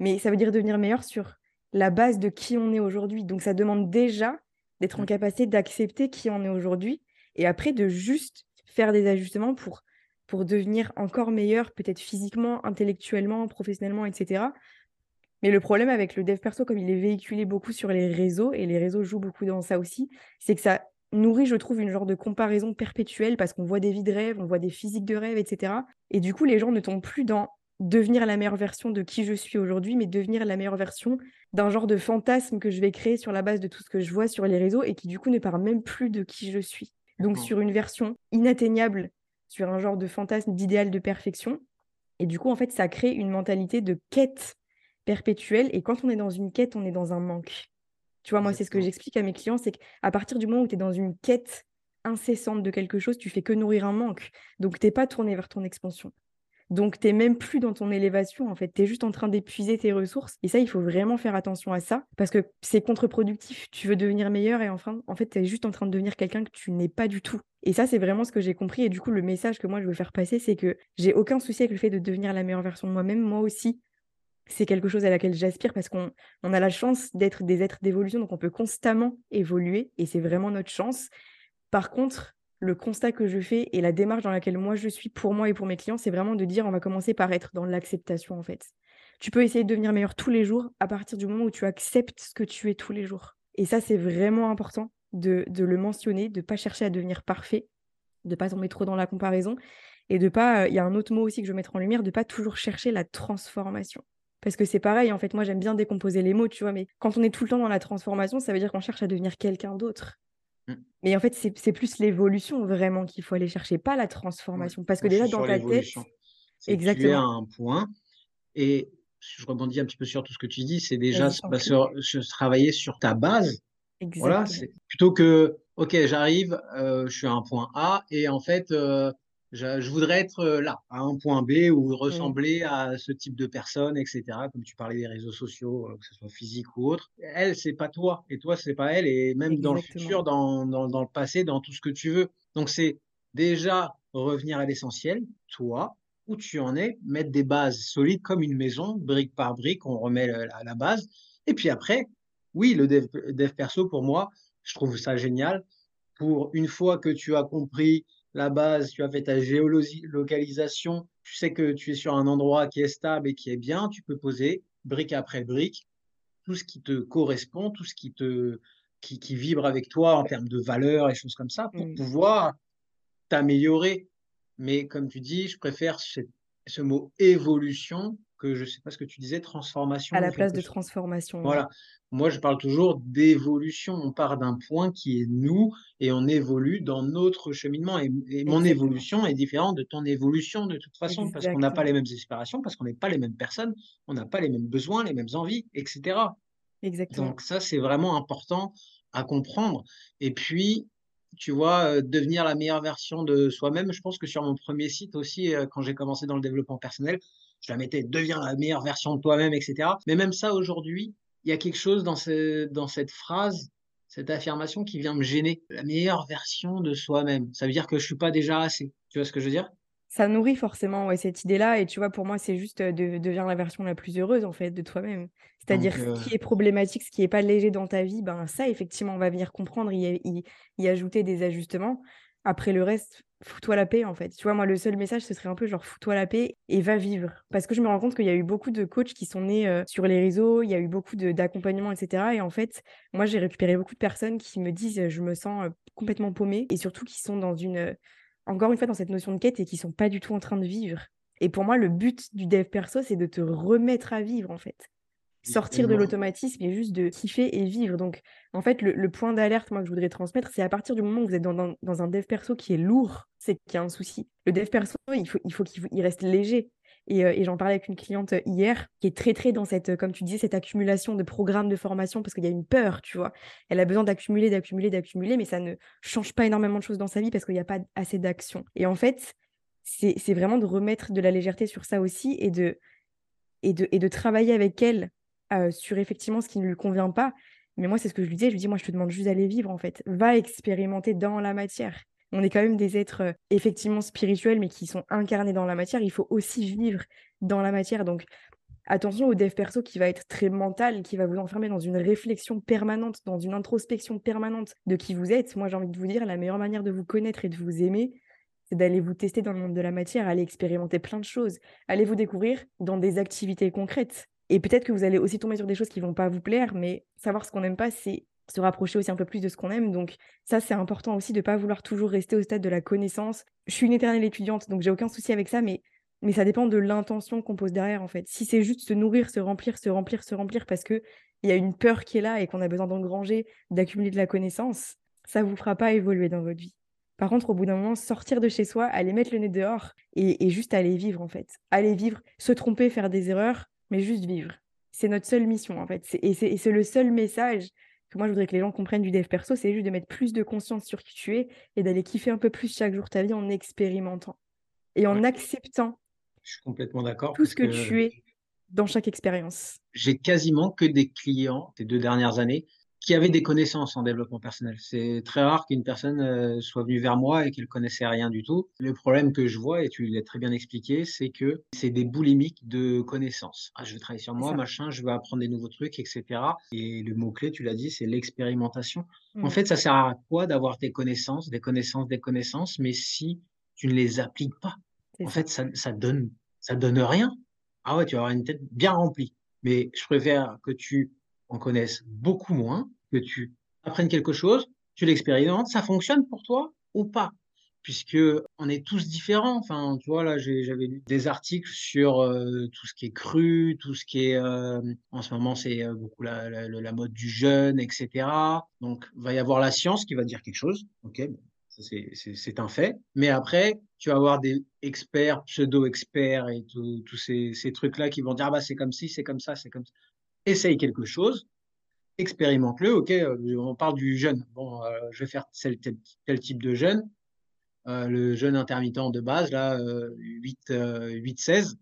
Mais ça veut dire devenir meilleur sur la base de qui on est aujourd'hui. Donc ça demande déjà d'être en mmh. capacité d'accepter qui on est aujourd'hui et après de juste faire des ajustements pour, pour devenir encore meilleur, peut-être physiquement, intellectuellement, professionnellement, etc. Mais le problème avec le dev perso, comme il est véhiculé beaucoup sur les réseaux, et les réseaux jouent beaucoup dans ça aussi, c'est que ça nourrit, je trouve, une genre de comparaison perpétuelle parce qu'on voit des vies de rêve, on voit des physiques de rêve, etc. Et du coup, les gens ne tombent plus dans devenir la meilleure version de qui je suis aujourd'hui, mais devenir la meilleure version d'un genre de fantasme que je vais créer sur la base de tout ce que je vois sur les réseaux et qui du coup ne part même plus de qui je suis. Donc sur une version inatteignable, sur un genre de fantasme d'idéal de perfection. Et du coup, en fait, ça crée une mentalité de quête perpétuelle. Et quand on est dans une quête, on est dans un manque. Tu vois, moi, c'est ce que j'explique à mes clients, c'est qu'à partir du moment où tu es dans une quête incessante de quelque chose, tu fais que nourrir un manque. Donc, tu n'es pas tourné vers ton expansion. Donc, tu n'es même plus dans ton élévation, en fait. Tu es juste en train d'épuiser tes ressources. Et ça, il faut vraiment faire attention à ça parce que c'est contre-productif. Tu veux devenir meilleur et enfin, en fait, tu es juste en train de devenir quelqu'un que tu n'es pas du tout. Et ça, c'est vraiment ce que j'ai compris. Et du coup, le message que moi, je veux faire passer, c'est que j'ai aucun souci avec le fait de devenir la meilleure version de moi-même. Moi aussi, c'est quelque chose à laquelle j'aspire parce qu'on a la chance d'être des êtres d'évolution, donc on peut constamment évoluer et c'est vraiment notre chance. Par contre, le constat que je fais et la démarche dans laquelle moi je suis pour moi et pour mes clients, c'est vraiment de dire on va commencer par être dans l'acceptation en fait. Tu peux essayer de devenir meilleur tous les jours à partir du moment où tu acceptes ce que tu es tous les jours. Et ça, c'est vraiment important de, le mentionner, de ne pas chercher à devenir parfait, de ne pas tomber trop dans la comparaison et de pas, il y a un autre mot aussi que je veux mettre en lumière, de pas toujours chercher la transformation. Parce que c'est pareil, en fait, moi j'aime bien décomposer les mots, tu vois, mais quand on est tout le temps dans la transformation, ça veut dire qu'on cherche à devenir quelqu'un d'autre. Mmh. Mais en fait, c'est plus l'évolution vraiment qu'il faut aller chercher, pas la transformation. Parce que déjà, dans ta tête. Exactement. Tu es à un point. Et je rebondis un petit peu sur tout ce que tu dis, c'est déjà bah, se, travailler sur ta base. Exactement. Voilà, plutôt que, OK, j'arrive, euh, je suis à un point A, et en fait, euh, je, voudrais être euh, là, à un point B, ou mmh. ressembler à ce type de personne, etc. Comme tu parlais des réseaux sociaux, euh, que ce soit physique ou autre. Elle, c'est pas toi, et toi, c'est pas elle, et même dans le futur, dans, dans, dans, le passé, dans tout ce que tu veux. Donc, c'est déjà revenir à l'essentiel, toi, où tu en es, mettre des bases solides comme une maison, brique par brique, on remet la, la base. Et puis après, oui, le dev, dev perso, pour moi, je trouve ça génial. Pour une fois que tu as compris la base, tu as fait ta géolocalisation, tu sais que tu es sur un endroit qui est stable et qui est bien, tu peux poser brique après brique tout ce qui te correspond, tout ce qui te qui, vibre avec toi en termes de valeur et choses comme ça pour mmh. pouvoir t'améliorer. Mais comme tu dis, je préfère ce mot évolution que je sais pas ce que tu disais, transformation. À la place de transformation. Voilà. Moi, je parle toujours d'évolution. On part d'un point qui est nous et on évolue dans notre cheminement. Et, mon évolution est différente de ton évolution de toute façon parce qu'on n'a pas les mêmes inspirations, parce qu'on n'est pas les mêmes personnes, on n'a pas les mêmes besoins, les mêmes envies, etc. Exactement. Donc ça, c'est vraiment important à comprendre. Et puis, tu vois, euh, devenir la meilleure version de soi-même. Je pense que sur mon premier site aussi, euh, quand j'ai commencé dans le développement personnel, je la mettais deviens la meilleure version de toi-même, etc. Mais même ça, aujourd'hui, il y a quelque chose dans, dans cette phrase, cette affirmation qui vient me gêner. La meilleure version de soi-même. Ça veut dire que je suis pas déjà assez. Tu vois ce que je veux dire? Ça nourrit forcément ouais, cette idée-là. Et tu vois, pour moi, c'est juste euh, de, devenir la version la plus heureuse, en fait, de toi-même. C'est-à-dire ce euh qui est problématique, ce qui n'est pas léger dans ta vie, ben ça, effectivement, on va venir comprendre, y, y ajouter des ajustements. Après le reste, fous-toi la paix en fait. Tu vois, moi, le seul message, ce serait un peu genre fous-toi la paix et va vivre. Parce que je me rends compte qu'il y a eu beaucoup de coachs qui sont nés euh, sur les réseaux, il y a eu beaucoup d'accompagnement, etc. Et en fait, moi, j'ai récupéré beaucoup de personnes qui me disent je me sens euh, complètement paumée et surtout qui sont dans une, euh, encore une fois, dans cette notion de quête et qui sont pas du tout en train de vivre. Et pour moi, le but du dev perso, c'est de te remettre à vivre en fait sortir de l'automatisme et juste de kiffer et vivre. Donc, en fait, le, point d'alerte, moi, que je voudrais transmettre, c'est à partir du moment où vous êtes dans, un dev perso qui est lourd, c'est qu'il y a un souci. Le dev perso, il faut, il faut qu'il reste léger. Et, euh, et j'en parlais avec une cliente hier qui est très, très dans cette, comme tu disais, cette accumulation de programmes de formation parce qu'il y a une peur, tu vois. Elle a besoin d'accumuler, d'accumuler, d'accumuler, mais ça ne change pas énormément de choses dans sa vie parce qu'il n'y a pas assez d'action. Et en fait, c'est vraiment de remettre de la légèreté sur ça aussi et de, et de, et de travailler avec elle euh, sur effectivement ce qui ne lui convient pas. Mais moi, c'est ce que je lui disais. Je lui dis, moi, je te demande juste d'aller vivre, en fait. Va expérimenter dans la matière. on est quand même des êtres effectivement spirituels, mais qui sont incarnés dans la matière. Il faut aussi vivre dans la matière. Donc, attention au dev perso qui va être très mental, qui va vous enfermer dans une réflexion permanente, dans une introspection permanente de qui vous êtes. Moi, j'ai envie de vous dire, la meilleure manière de vous connaître et de vous aimer, c'est d'aller vous tester dans le monde de la matière, aller expérimenter plein de choses, allez vous découvrir dans des activités concrètes. Et peut-être que vous allez aussi tomber sur des choses qui vont pas vous plaire, mais savoir ce qu'on n'aime pas, c'est se rapprocher aussi un peu plus de ce qu'on aime. Donc ça, c'est important aussi de ne pas vouloir toujours rester au stade de la connaissance. Je suis une éternelle étudiante, donc j'ai aucun souci avec ça, mais, mais ça dépend de l'intention qu'on pose derrière, en fait. Si c'est juste se nourrir, se remplir, se remplir, se remplir, parce qu'il y a une peur qui est là et qu'on a besoin d'engranger, d'accumuler de la connaissance, ça ne vous fera pas évoluer dans votre vie. Par contre, au bout d'un moment, sortir de chez soi, aller mettre le nez dehors et, juste aller vivre, en fait. Aller vivre, se tromper, faire des erreurs, mais juste vivre. C'est notre seule mission, en fait. Et c'est le seul message que moi, je voudrais que les gens comprennent du dev perso, c'est juste de mettre plus de conscience sur qui tu es et d'aller kiffer un peu plus chaque jour ta vie en expérimentant et en acceptant je suis complètement d'accord. Tout ce que, tu es dans chaque expérience. J'ai quasiment que des clients ces deux dernières années qui avaient des connaissances en développement personnel. C'est très rare qu'une personne euh, soit venue vers moi et qu'elle connaissait rien du tout. Le problème que je vois, et tu l'as très bien expliqué, c'est que c'est des boulimiques de connaissances. Ah, je vais travailler sur moi, machin, je vais apprendre des nouveaux trucs, etc. Et le mot-clé, tu l'as dit, c'est l'expérimentation. En mmh. fait, ça sert à quoi d'avoir des connaissances, des connaissances, des connaissances, mais si tu ne les appliques pas, en fait, ça, ça donne, ça donne rien. Ah ouais, tu vas avoir une tête bien remplie. Mais je préfère que tu en connaisses beaucoup moins, que tu apprennes quelque chose, tu l'expérimentes, ça fonctionne pour toi ou pas? Puisque on est tous différents. Enfin, tu vois, là, j'avais lu des articles sur euh, tout ce qui est cru, tout ce qui est, euh, en ce moment, c'est euh, beaucoup la, mode du jeûne, etc. Donc, il va y avoir la science qui va dire quelque chose. Ok, c'est un fait. Mais après, tu vas avoir des experts, pseudo-experts et tous ces, ces trucs-là qui vont dire, ah bah, c'est comme ci, c'est comme ça, c'est comme ça essaye quelque chose, expérimente-le. OK, euh, on parle du jeûne. Bon, euh, je vais faire tel, type de jeûne. Euh, le jeûne intermittent de base, là, 8, 8, 16.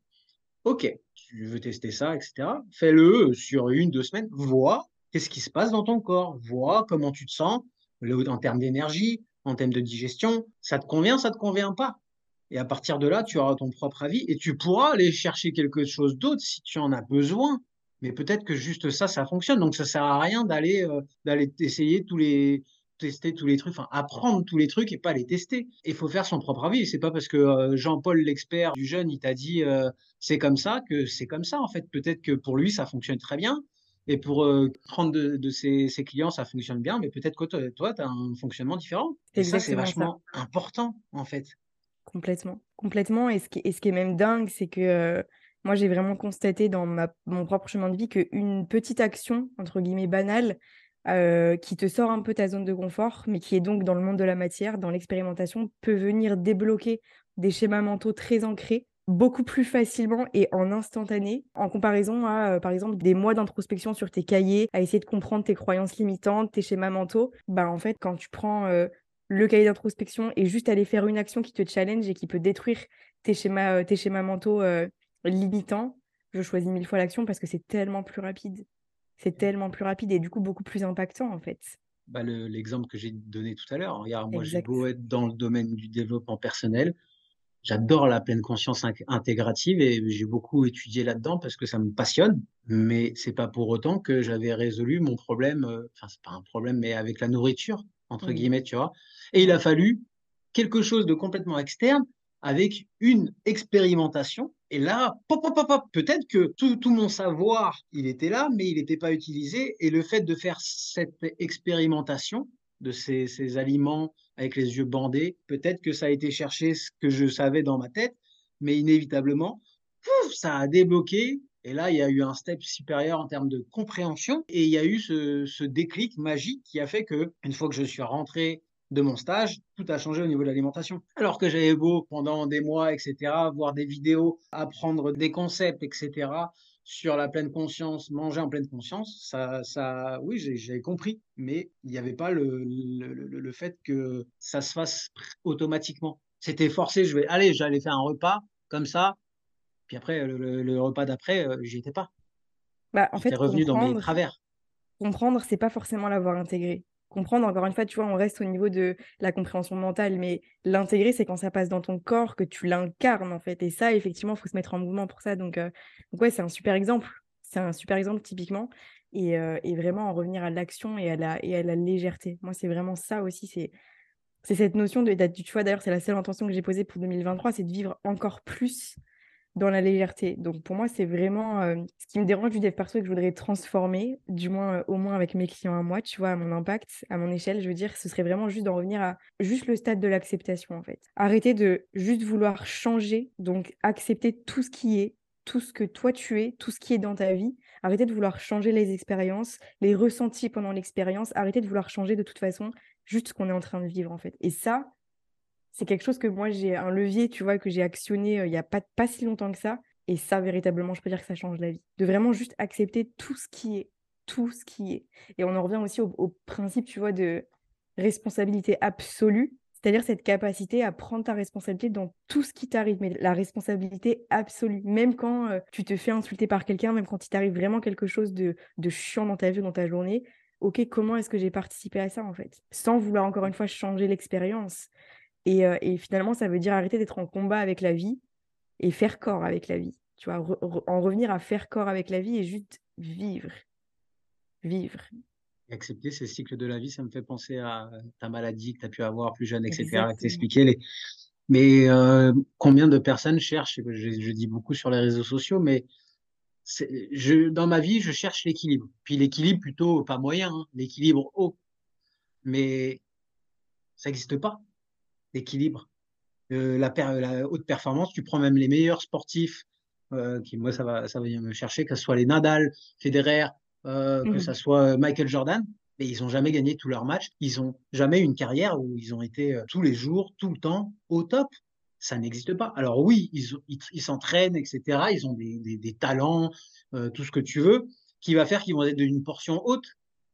OK, tu veux tester ça, etc. Fais-le sur une, deux semaines. Vois qu'est-ce qui se passe dans ton corps. Vois comment tu te sens en termes d'énergie, en termes de digestion. Ça te convient, ça te convient pas? Et à partir de là, tu auras ton propre avis et tu pourras aller chercher quelque chose d'autre si tu en as besoin mais peut-être que juste ça, ça fonctionne. Donc ça sert à rien d'aller euh, d'aller essayer tous les tester tous les trucs, enfin apprendre tous les trucs et pas les tester. Il faut faire son propre avis. C'est pas parce que euh, Jean-Paul l'expert du jeune il t'a dit euh, c'est comme ça que c'est comme ça en fait. Peut-être que pour lui ça fonctionne très bien et pour prendre de, ses, clients ça fonctionne bien, mais peut-être que toi tu as un fonctionnement différent. Et ça c'est vachement important en fait. Complètement, complètement. Et ce qui, et ce qui est même dingue, c'est que moi, j'ai vraiment constaté dans mon propre chemin de vie qu'une petite action, entre guillemets, banale, euh, qui te sort un peu ta zone de confort, mais qui est donc dans le monde de la matière, dans l'expérimentation, peut venir débloquer des schémas mentaux très ancrés beaucoup plus facilement et en instantané en comparaison à, euh, par exemple, des mois d'introspection sur tes cahiers, à essayer de comprendre tes croyances limitantes, tes schémas mentaux. Bah, en fait, quand tu prends euh, le cahier d'introspection et juste aller faire une action qui te challenge et qui peut détruire tes schémas, tes schémas mentaux limitant, je choisis mille fois l'action parce que c'est tellement plus rapide. C'est tellement plus rapide et du coup beaucoup plus impactant en fait. Bah, L'exemple que j'ai donné tout à l'heure, regarde, moi j'ai beau être dans le domaine du développement personnel, j'adore la pleine conscience intégrative et j'ai beaucoup étudié là-dedans parce que ça me passionne, mais c'est pas pour autant que j'avais résolu mon problème, euh, enfin c'est pas un problème, mais avec la nourriture, entre guillemets, tu vois. Et il a fallu quelque chose de complètement externe avec une expérimentation. Et là, pop, pop, pop, peut-être que tout, tout, mon savoir, il était là, mais il n'était pas utilisé. Et le fait de faire cette expérimentation de ces, aliments avec les yeux bandés, peut-être que ça a été chercher ce que je savais dans ma tête, mais inévitablement, ça a débloqué. Et là, il y a eu un step supérieur en termes de compréhension. Et il y a eu ce, ce déclic magique qui a fait que, une fois que je suis rentré de mon stage, tout a changé au niveau de l'alimentation. Alors que j'avais beau pendant des mois, etc., voir des vidéos, apprendre des concepts, etc., sur la pleine conscience, manger en pleine conscience, ça, ça oui, j'ai compris, mais il n'y avait pas le, le, fait que ça se fasse automatiquement. C'était forcé, je vais, aller, j'allais faire un repas comme ça, puis après, le, repas d'après, euh, j'y étais pas. Bah, en fait, revenu dans mes travers. Comprendre, c'est pas forcément l'avoir intégré comprendre, encore une fois, tu vois, on reste au niveau de la compréhension mentale, mais l'intégrer, c'est quand ça passe dans ton corps, que tu l'incarnes, en fait. Et ça, effectivement, il faut se mettre en mouvement pour ça. Donc, ouais, c'est un super exemple. C'est un super exemple, typiquement. Et, et, vraiment en revenir à l'action et, à la, et à la légèreté. Moi, c'est vraiment ça aussi. C'est c'est cette notion de, tu vois, d'ailleurs, c'est la seule intention que j'ai posée pour 2023, c'est de vivre encore plus dans la légèreté. Donc pour moi, c'est vraiment euh, ce qui me dérange du dev perso que je voudrais transformer, du moins euh, au moins avec mes clients à moi, tu vois, à mon impact, à mon échelle, je veux dire, ce serait vraiment juste d'en revenir à juste le stade de l'acceptation en fait. Arrêter de juste vouloir changer, donc accepter tout ce qui est, tout ce que toi tu es, tout ce qui est dans ta vie. Arrêter de vouloir changer les expériences, les ressentis pendant l'expérience. Arrêter de vouloir changer de toute façon juste ce qu'on est en train de vivre en fait. Et ça, c'est quelque chose que moi j'ai un levier, tu vois, que j'ai actionné euh, il y a pas, pas si longtemps que ça. Et ça, véritablement, je peux dire que ça change la vie. De vraiment juste accepter tout ce qui est, tout ce qui est. Et on en revient aussi au, principe, tu vois, de responsabilité absolue. C'est-à-dire cette capacité à prendre ta responsabilité dans tout ce qui t'arrive, mais la responsabilité absolue. Même quand euh, tu te fais insulter par quelqu'un, même quand il t'arrive vraiment quelque chose de, de chiant dans ta vie, dans ta journée, ok, comment est-ce que j'ai participé à ça en fait? Sans vouloir encore une fois changer l'expérience. Et, euh, et, finalement, ça veut dire arrêter d'être en combat avec la vie et faire corps avec la vie. Tu vois, en revenir à faire corps avec la vie et juste vivre. Vivre. Accepter ces cycles de la vie, ça me fait penser à ta maladie que tu as pu avoir plus jeune, etc. T'expliquer les. Mais euh, combien de personnes cherchent, je, je, dis beaucoup sur les réseaux sociaux, mais je, dans ma vie, je cherche l'équilibre. Puis l'équilibre plutôt pas moyen, hein, l'équilibre haut. Mais ça n'existe pas, l'équilibre. Euh, la, la, haute performance, tu prends même les meilleurs sportifs, euh, qui moi ça va, ça va venir me chercher, que ce soit les Nadal, Federer, euh, que ce soit Michael Jordan, mais ils n'ont jamais gagné tous leurs matchs. Ils n'ont jamais une carrière où ils ont été tous les jours, tout le temps, au top ça n'existe pas. Alors oui, ils s'entraînent, etc. Ils ont des, talents, euh, tout ce que tu veux, qui va faire qu'ils vont être d'une portion haute,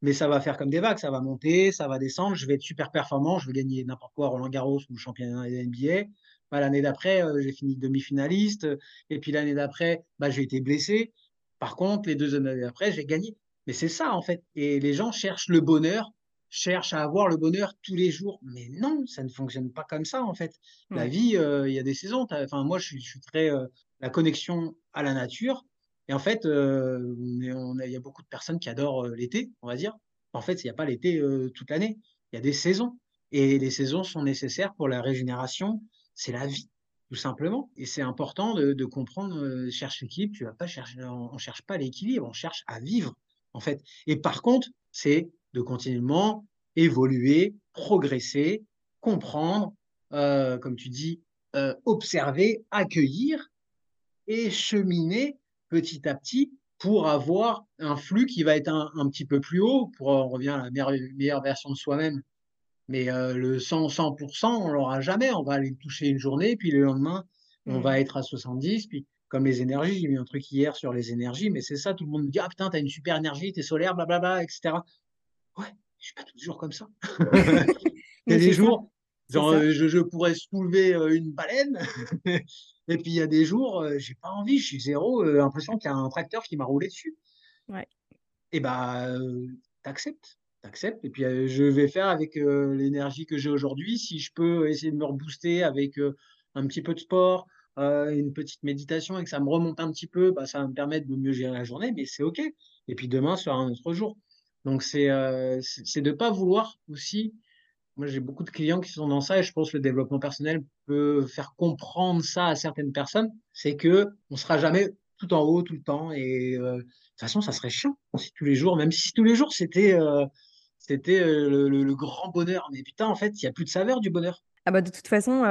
mais ça va faire comme des vagues, ça va monter, ça va descendre, je vais être super performant, je vais gagner n'importe quoi, Roland Garros ou le championnat de NBA. Bah, l'année d'après, euh, j'ai fini demi-finaliste, et puis l'année d'après, bah, j'ai été blessé. Par contre, les deux années d'après, j'ai gagné. Mais c'est ça, en fait. Et les gens cherchent le bonheur cherche à avoir le bonheur tous les jours. Mais non, ça ne fonctionne pas comme ça, en fait. La vie, euh, il y a des saisons. Enfin, moi, je suis, très. Euh, la connexion à la nature. Et en fait, euh, il y a beaucoup de personnes qui adorent l'été, on va dire. En fait, il n'y a pas l'été toute l'année. Il y a des saisons. Et les saisons sont nécessaires pour la régénération. C'est la vie, tout simplement. Et c'est important de, comprendre, cherche l'équilibre. Tu vas pas chercher, on, ne cherche pas l'équilibre, on cherche à vivre, en fait. Et par contre, c'est de continuellement évoluer, progresser, comprendre, euh, comme tu dis, euh, observer, accueillir et cheminer petit à petit pour avoir un flux qui va être un, petit peu plus haut, pour on revient à la meilleure, version de soi-même. Mais euh, le 100, 100%, on l'aura jamais. On va aller le toucher une journée, puis le lendemain, on va mmh. être à 70, puis comme les énergies, j'ai mis un truc hier sur les énergies, mais c'est ça, tout le monde me dit, ah putain, t'as une super énergie, t'es solaire, blablabla, etc. Ouais, je suis pas toujours comme ça. il y a des jours, genre, euh, je, pourrais soulever euh, une baleine. et puis il y a des jours, euh, j'ai pas envie, je suis zéro, l'impression qu'il y a un tracteur qui m'a roulé dessus. Ouais. Et bah, t'acceptes. T'acceptes. Et puis je vais faire avec l'énergie que j'ai aujourd'hui. Si je peux essayer de me rebooster avec un petit peu de sport, une petite méditation et que ça me remonte un petit peu, bah, ça va me permettre de mieux gérer la journée, mais c'est OK. Et puis demain sera un autre jour. Donc, c'est de ne pas vouloir aussi. Moi, j'ai beaucoup de clients qui sont dans ça et je pense que le développement personnel peut faire comprendre ça à certaines personnes. C'est que on sera jamais tout en haut tout le temps et euh, de toute façon, ça serait chiant si tous les jours, même si tous les jours c'était euh, c'était le, grand bonheur. Mais putain, en fait, il n'y a plus de saveur du bonheur. Ah bah de toute façon,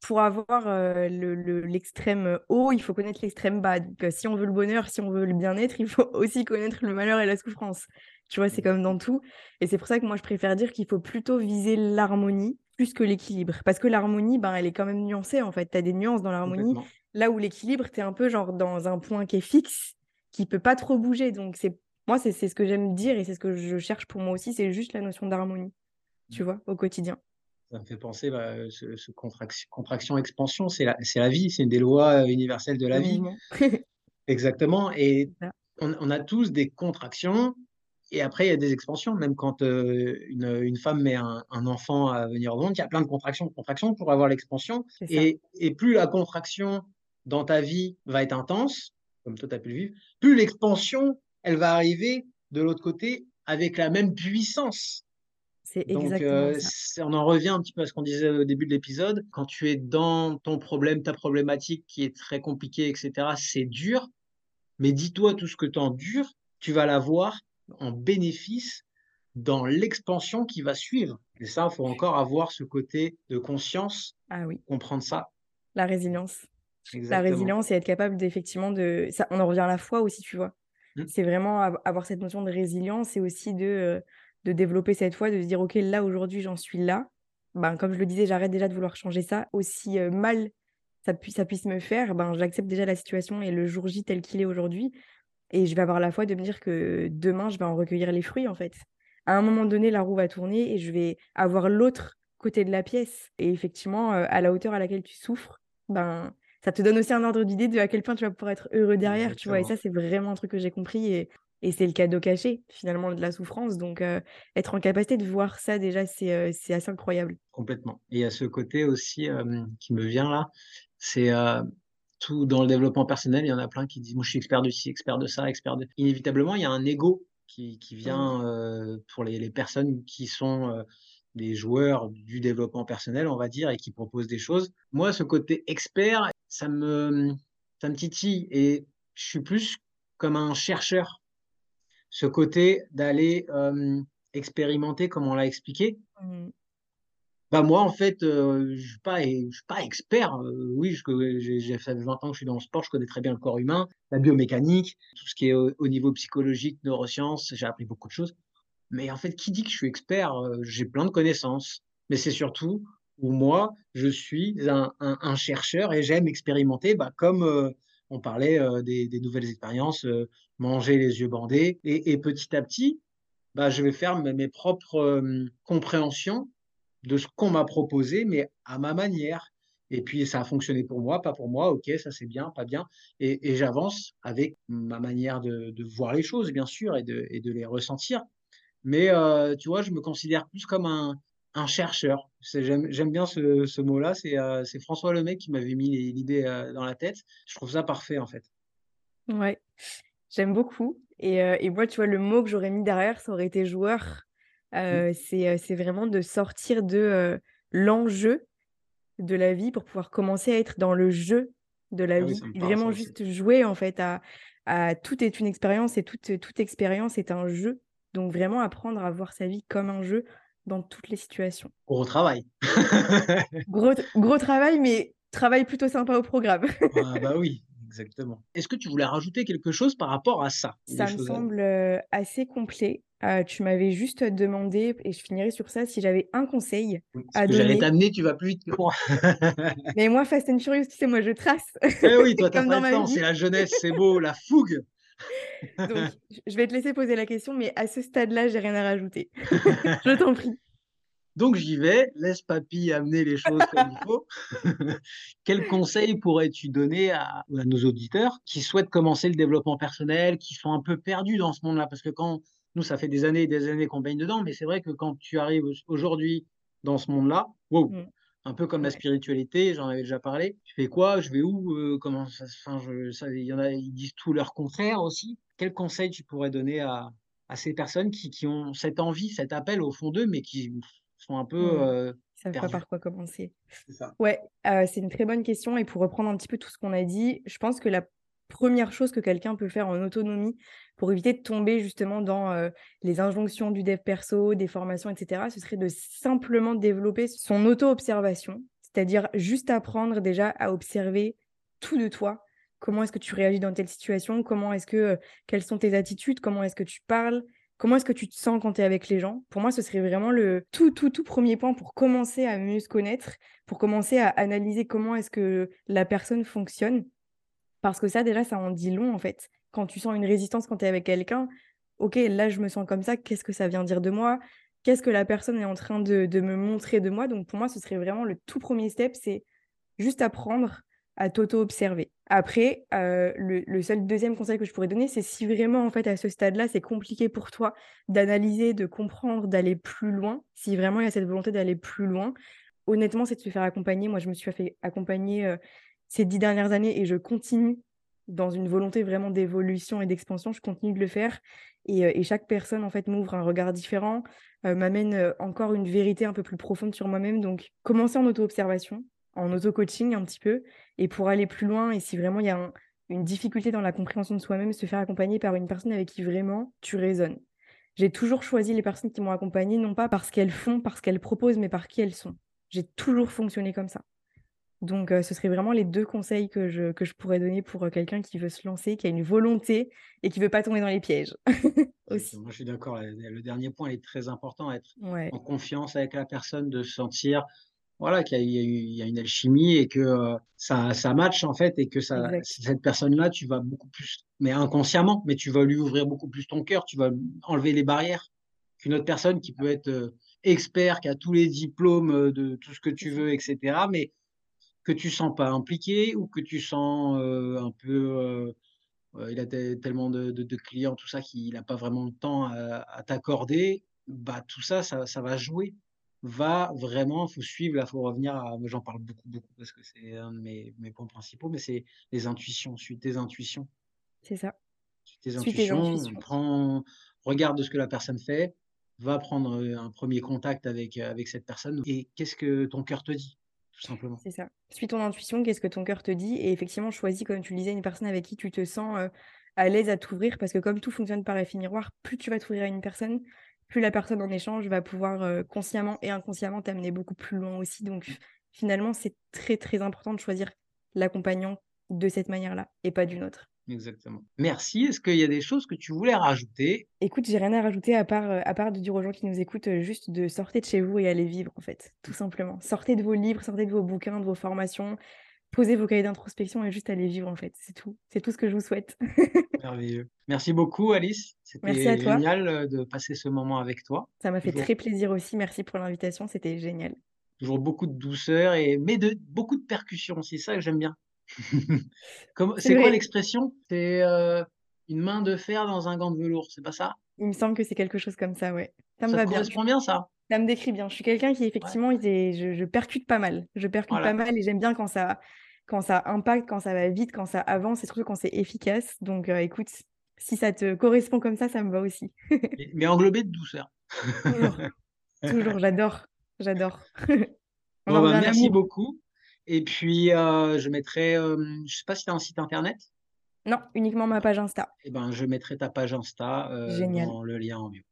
pour avoir l'extrême haut, il faut connaître l'extrême bas. Donc, si on veut le bonheur, si on veut le bien-être, il faut aussi connaître le malheur et la souffrance. Tu vois, c'est comme dans tout. Et c'est pour ça que moi, je préfère dire qu'il faut plutôt viser l'harmonie plus que l'équilibre. Parce que l'harmonie, ben, elle est quand même nuancée, en fait. Tu as des nuances dans l'harmonie. Là où l'équilibre, tu es un peu genre dans un point qui est fixe, qui peut pas trop bouger. Donc, c'est moi, c'est ce que j'aime dire et c'est ce que je cherche pour moi aussi. C'est juste la notion d'harmonie, tu mmh. vois, au quotidien. Ça me fait penser, bah, ce, contraction-expansion, c'est la, la vie, c'est une des lois universelles de la vie. Exactement. Et on, on, a tous des contractions et après, il y a des expansions. Même quand une, une, femme met un, un, enfant à venir au monde, il y a plein de contractions, contractions pour avoir l'expansion. Et, et, plus la contraction dans ta vie va être intense, comme toi, tu as pu le vivre, plus l'expansion, elle va arriver de l'autre côté avec la même puissance. C'est exactement euh, ça. On en revient un petit peu à ce qu'on disait au début de l'épisode. Quand tu es dans ton problème, ta problématique qui est très compliquée, etc., c'est dur. Mais dis-toi tout ce que tu endures, tu vas l'avoir en bénéfice dans l'expansion qui va suivre. Et ça, il faut encore avoir ce côté de conscience, ah oui. comprendre ça. La résilience. La résilience et être capable d'effectivement de... Ça, on en revient à la fois aussi, tu vois. Mmh. C'est vraiment avoir cette notion de résilience et aussi de, euh, de développer cette foi, de se dire, OK, là, aujourd'hui, j'en suis là. Ben, comme je le disais, j'arrête déjà de vouloir changer ça. Aussi euh, mal ça, ça puisse me faire, ben, j'accepte déjà la situation et le jour J tel qu'il est aujourd'hui. Et je vais avoir la foi de me dire que demain, je vais en recueillir les fruits, en fait. À un moment donné, la roue va tourner et je vais avoir l'autre côté de la pièce. Et effectivement, euh, à la hauteur à laquelle tu souffres, ben, ça te donne aussi un ordre d'idée de à quel point tu vas pouvoir être heureux derrière, tu vois. Et ça, c'est vraiment un truc que j'ai compris. Et, et c'est le cadeau caché, finalement, de la souffrance. Donc, euh, être en capacité de voir ça, déjà, c'est euh, assez incroyable. Complètement. Et il y a ce côté aussi qui me vient là, c'est tout dans le développement personnel. Il y en a plein qui disent Moi, je suis expert de ci, expert de ça, expert de. Inévitablement, il y a un ego qui, qui vient mmh. pour les, les, personnes qui sont des joueurs du développement personnel, on va dire, et qui proposent des choses. Moi, ce côté expert, ça me, ça me titille et je suis plus comme un chercheur. Ce côté d'aller expérimenter, comme on l'a expliqué. Mmh. Bah moi, en fait, je je suis pas, je suis pas expert. oui, j'ai fait 20 ans que je suis dans le sport, je connais très bien le corps humain, la biomécanique, tout ce qui est au, au niveau psychologique, neurosciences, j'ai appris beaucoup de choses. Mais en fait, qui dit que je suis expert J'ai plein de connaissances, mais c'est surtout où moi, je suis un, un, chercheur et j'aime expérimenter, bah, comme on parlait des, des, nouvelles expériences, manger les yeux bandés, et, et, petit à petit, bah, je vais faire mes, propres compréhensions de ce qu'on m'a proposé, mais à ma manière. Et puis ça a fonctionné pour moi, pas pour moi, ok, ça c'est bien, pas bien. Et, j'avance avec ma manière de, voir les choses, bien sûr, et de, les ressentir. Mais euh, tu vois, je me considère plus comme un, un chercheur. J'aime bien ce, ce mot-là. Euh, c'est François Lemay qui m'avait mis l'idée euh, dans la tête. Je trouve ça parfait, en fait. Ouais, j'aime beaucoup. Et, et, moi, tu vois, le mot que j'aurais mis derrière, ça aurait été joueur. Mmh. C'est vraiment de sortir de l'enjeu de la vie pour pouvoir commencer à être dans le jeu de la ah vie. vraiment juste jouer, en fait, à, à, tout est une expérience et toute, toute expérience est un jeu. Donc vraiment apprendre à voir sa vie comme un jeu dans toutes les situations. Gros travail. gros, gros travail, mais travail plutôt sympa au programme. ah bah oui, exactement. Est-ce que tu voulais rajouter quelque chose par rapport à ça Ça me semble euh, assez complet. Euh, tu m'avais juste demandé, et je finirai sur ça, si j'avais un conseil à donner. J'allais t'amener, tu vas plus vite que moi. Mais moi, Fast and Furious, tu sais, moi, je trace. Eh oui, toi, t'as pas le temps, c'est la jeunesse, c'est beau, la fougue. Donc, je vais te laisser poser la question, mais à ce stade-là, j'ai rien à rajouter. je t'en prie. Donc j'y vais, laisse papy amener les choses comme il faut. Quel conseil pourrais-tu donner à, nos auditeurs qui souhaitent commencer le développement personnel, qui sont un peu perdus dans ce monde-là? Parce que quand nous, ça fait des années et des années qu'on baigne dedans, mais c'est vrai que quand tu arrives aujourd'hui dans ce monde-là, wow, mmh un peu comme la spiritualité, j'en avais déjà parlé. Tu fais quoi? Je vais où? Euh, Comment ça Enfin, il y en a, ils disent tout leur contraire aussi. Quel conseil tu pourrais donner à, à ces personnes qui, qui, ont cette envie, cet appel au fond d'eux, mais qui sont un peu. Mmh. Euh, savent pas par quoi commencer. Ça. Ouais, euh, c'est une très bonne question. Et pour reprendre un petit peu tout ce qu'on a dit, je pense que la première chose que quelqu'un peut faire en autonomie pour éviter de tomber justement dans euh, les injonctions du dev perso, des formations, etc., ce serait de simplement développer son auto-observation, c'est-à-dire juste apprendre déjà à observer tout de toi. Comment est-ce que tu réagis dans telle situation? Comment est-ce que euh, quelles sont tes attitudes? Comment est-ce que tu parles? Comment est-ce que tu te sens quand tu es avec les gens? Pour moi, ce serait vraiment le tout, tout, tout premier point pour commencer à mieux se connaître, pour commencer à analyser comment est-ce que la personne fonctionne parce que ça, déjà, ça en dit long, en fait. Quand tu sens une résistance quand tu es avec quelqu'un, ok, là, je me sens comme ça, qu'est-ce que ça vient dire de moi? Qu'est-ce que la personne est en train de, me montrer de moi? Donc, pour moi, ce serait vraiment le tout premier step, c'est juste apprendre à t'auto-observer. Après, euh, le, seul deuxième conseil que je pourrais donner, c'est si vraiment, en fait, à ce stade-là, c'est compliqué pour toi d'analyser, de comprendre, d'aller plus loin, si vraiment il y a cette volonté d'aller plus loin, honnêtement, c'est de se faire accompagner. Moi, je me suis fait accompagner euh, ces dix dernières années et je continue dans une volonté vraiment d'évolution et d'expansion. Je continue de le faire. Et, euh, chaque personne, en fait, m'ouvre un regard différent, m'amène encore une vérité un peu plus profonde sur moi-même. Donc, commencer en auto-observation, en auto-coaching un petit peu, et pour aller plus loin, et si vraiment il y a une difficulté dans la compréhension de soi-même, se faire accompagner par une personne avec qui vraiment tu résonnes. J'ai toujours choisi les personnes qui m'ont accompagnée, non pas parce qu'elles font, parce qu'elles proposent, mais par qui elles sont. J'ai toujours fonctionné comme ça. Donc, euh, ce serait vraiment les deux conseils que je, que je pourrais donner pour euh, quelqu'un qui veut se lancer, qui a une volonté et qui veut pas tomber dans les pièges. Aussi. Moi, je suis d'accord. Le dernier point est très important, être en confiance avec la personne, de sentir voilà, qu'il y, a une alchimie et que euh, ça, ça match en fait et que ça, cette personne-là, tu vas beaucoup plus, mais inconsciemment, mais tu vas lui ouvrir beaucoup plus ton cœur, tu vas enlever les barrières qu'une autre personne qui peut être expert, qui a tous les diplômes de tout ce que tu veux, etc. Mais que tu sens pas impliqué ou que tu sens un peu, il a tellement de, de, clients, tout ça, qu'il n'a pas vraiment le temps à, à t'accorder. Bah tout ça, ça, ça va jouer va vraiment, il faut suivre, là, faut revenir à, j'en parle beaucoup, beaucoup, parce que c'est un de mes, mes, points principaux, mais c'est les intuitions, suite tes intuitions. C'est ça. Suite tes intuitions, Prends, regarde ce que la personne fait, va prendre euh, un premier contact avec, euh, avec cette personne, et qu'est-ce que ton cœur te dit, simplement. C'est ça. Suis ton intuition, qu'est-ce que ton cœur te dit, et effectivement, choisis, comme tu le disais, une personne avec qui tu te sens euh, à l'aise à t'ouvrir, parce que comme tout fonctionne par effet miroir, plus tu vas t'ouvrir à une personne, plus la personne en échange va pouvoir euh, consciemment et inconsciemment t'amener beaucoup plus loin aussi. Donc finalement, c'est très très important de choisir l'accompagnant de cette manière-là et pas d'une autre. Exactement. Merci. Est-ce qu'il y a des choses que tu voulais rajouter? Écoute, j'ai rien à rajouter à part, euh, à part de dire aux gens qui nous écoutent euh, juste de sortir de chez vous et aller vivre en fait, tout simplement. Sortez de vos livres, sortez de vos bouquins, de vos formations, posez vos cahiers d'introspection et juste aller vivre en fait. C'est tout. C'est tout ce que je vous souhaite. Merveilleux. Merci beaucoup Alice. C'était génial euh, de passer ce moment avec toi. Ça m'a fait très plaisir aussi. Merci pour l'invitation. C'était génial. Toujours beaucoup de douceur et mais de beaucoup de percussion. C'est ça que j'aime bien. c'est quoi l'expression? C'est euh, une main de fer dans un gant de velours. C'est pas ça? Il me semble que c'est quelque chose comme ça, ouais. Ça me va correspond bien. ça? Ça me décrit bien. Je suis quelqu'un qui effectivement, je, percute pas mal. Je percute pas mal et j'aime bien quand ça, quand ça impacte, quand ça va vite, quand ça avance et surtout quand c'est efficace. Donc, euh, écoute, si ça te correspond comme ça, ça me va aussi. mais, englobé de douceur. Toujours, j'adore, j'adore. Bah, merci beaucoup. Et puis, euh, je mettrai, euh, je ne sais pas si tu as un site internet? Non, uniquement ma page Insta. Eh ben, je mettrai ta page Insta dans le lien en bio.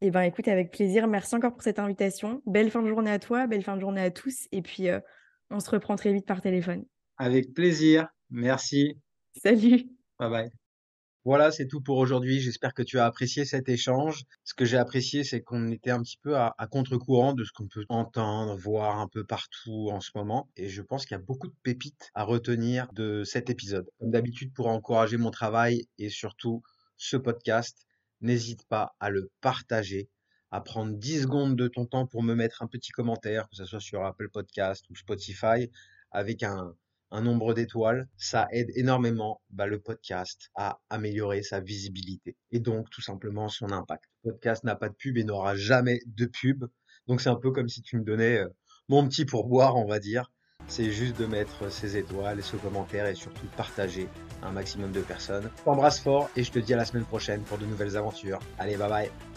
Eh ben, écoute, avec plaisir. Merci encore pour cette invitation. Belle fin de journée à toi, belle fin de journée à tous. Et puis, on se reprend très vite par téléphone. Avec plaisir. Merci. Salut. Bye bye. Voilà, c'est tout pour aujourd'hui. J'espère que tu as apprécié cet échange. Ce que j'ai apprécié, c'est qu'on était un petit peu à, contre-courant de ce qu'on peut entendre, voir un peu partout en ce moment. Et je pense qu'il y a beaucoup de pépites à retenir de cet épisode. Comme d'habitude, pour encourager mon travail et surtout ce podcast, n'hésite pas à le partager, à prendre 10 secondes de ton temps pour me mettre un petit commentaire, que ce soit sur Apple Podcast ou Spotify, avec un, un nombre d'étoiles, ça aide énormément bah, le podcast à améliorer sa visibilité et donc tout simplement son impact. Le podcast n'a pas de pub et n'aura jamais de pub. Donc c'est un peu comme si tu me donnais euh, mon petit pourboire, on va dire. C'est juste de mettre ces étoiles ce commentaire et surtout partager un maximum de personnes. Je t'embrasse fort et je te dis à la semaine prochaine pour de nouvelles aventures. Allez, bye bye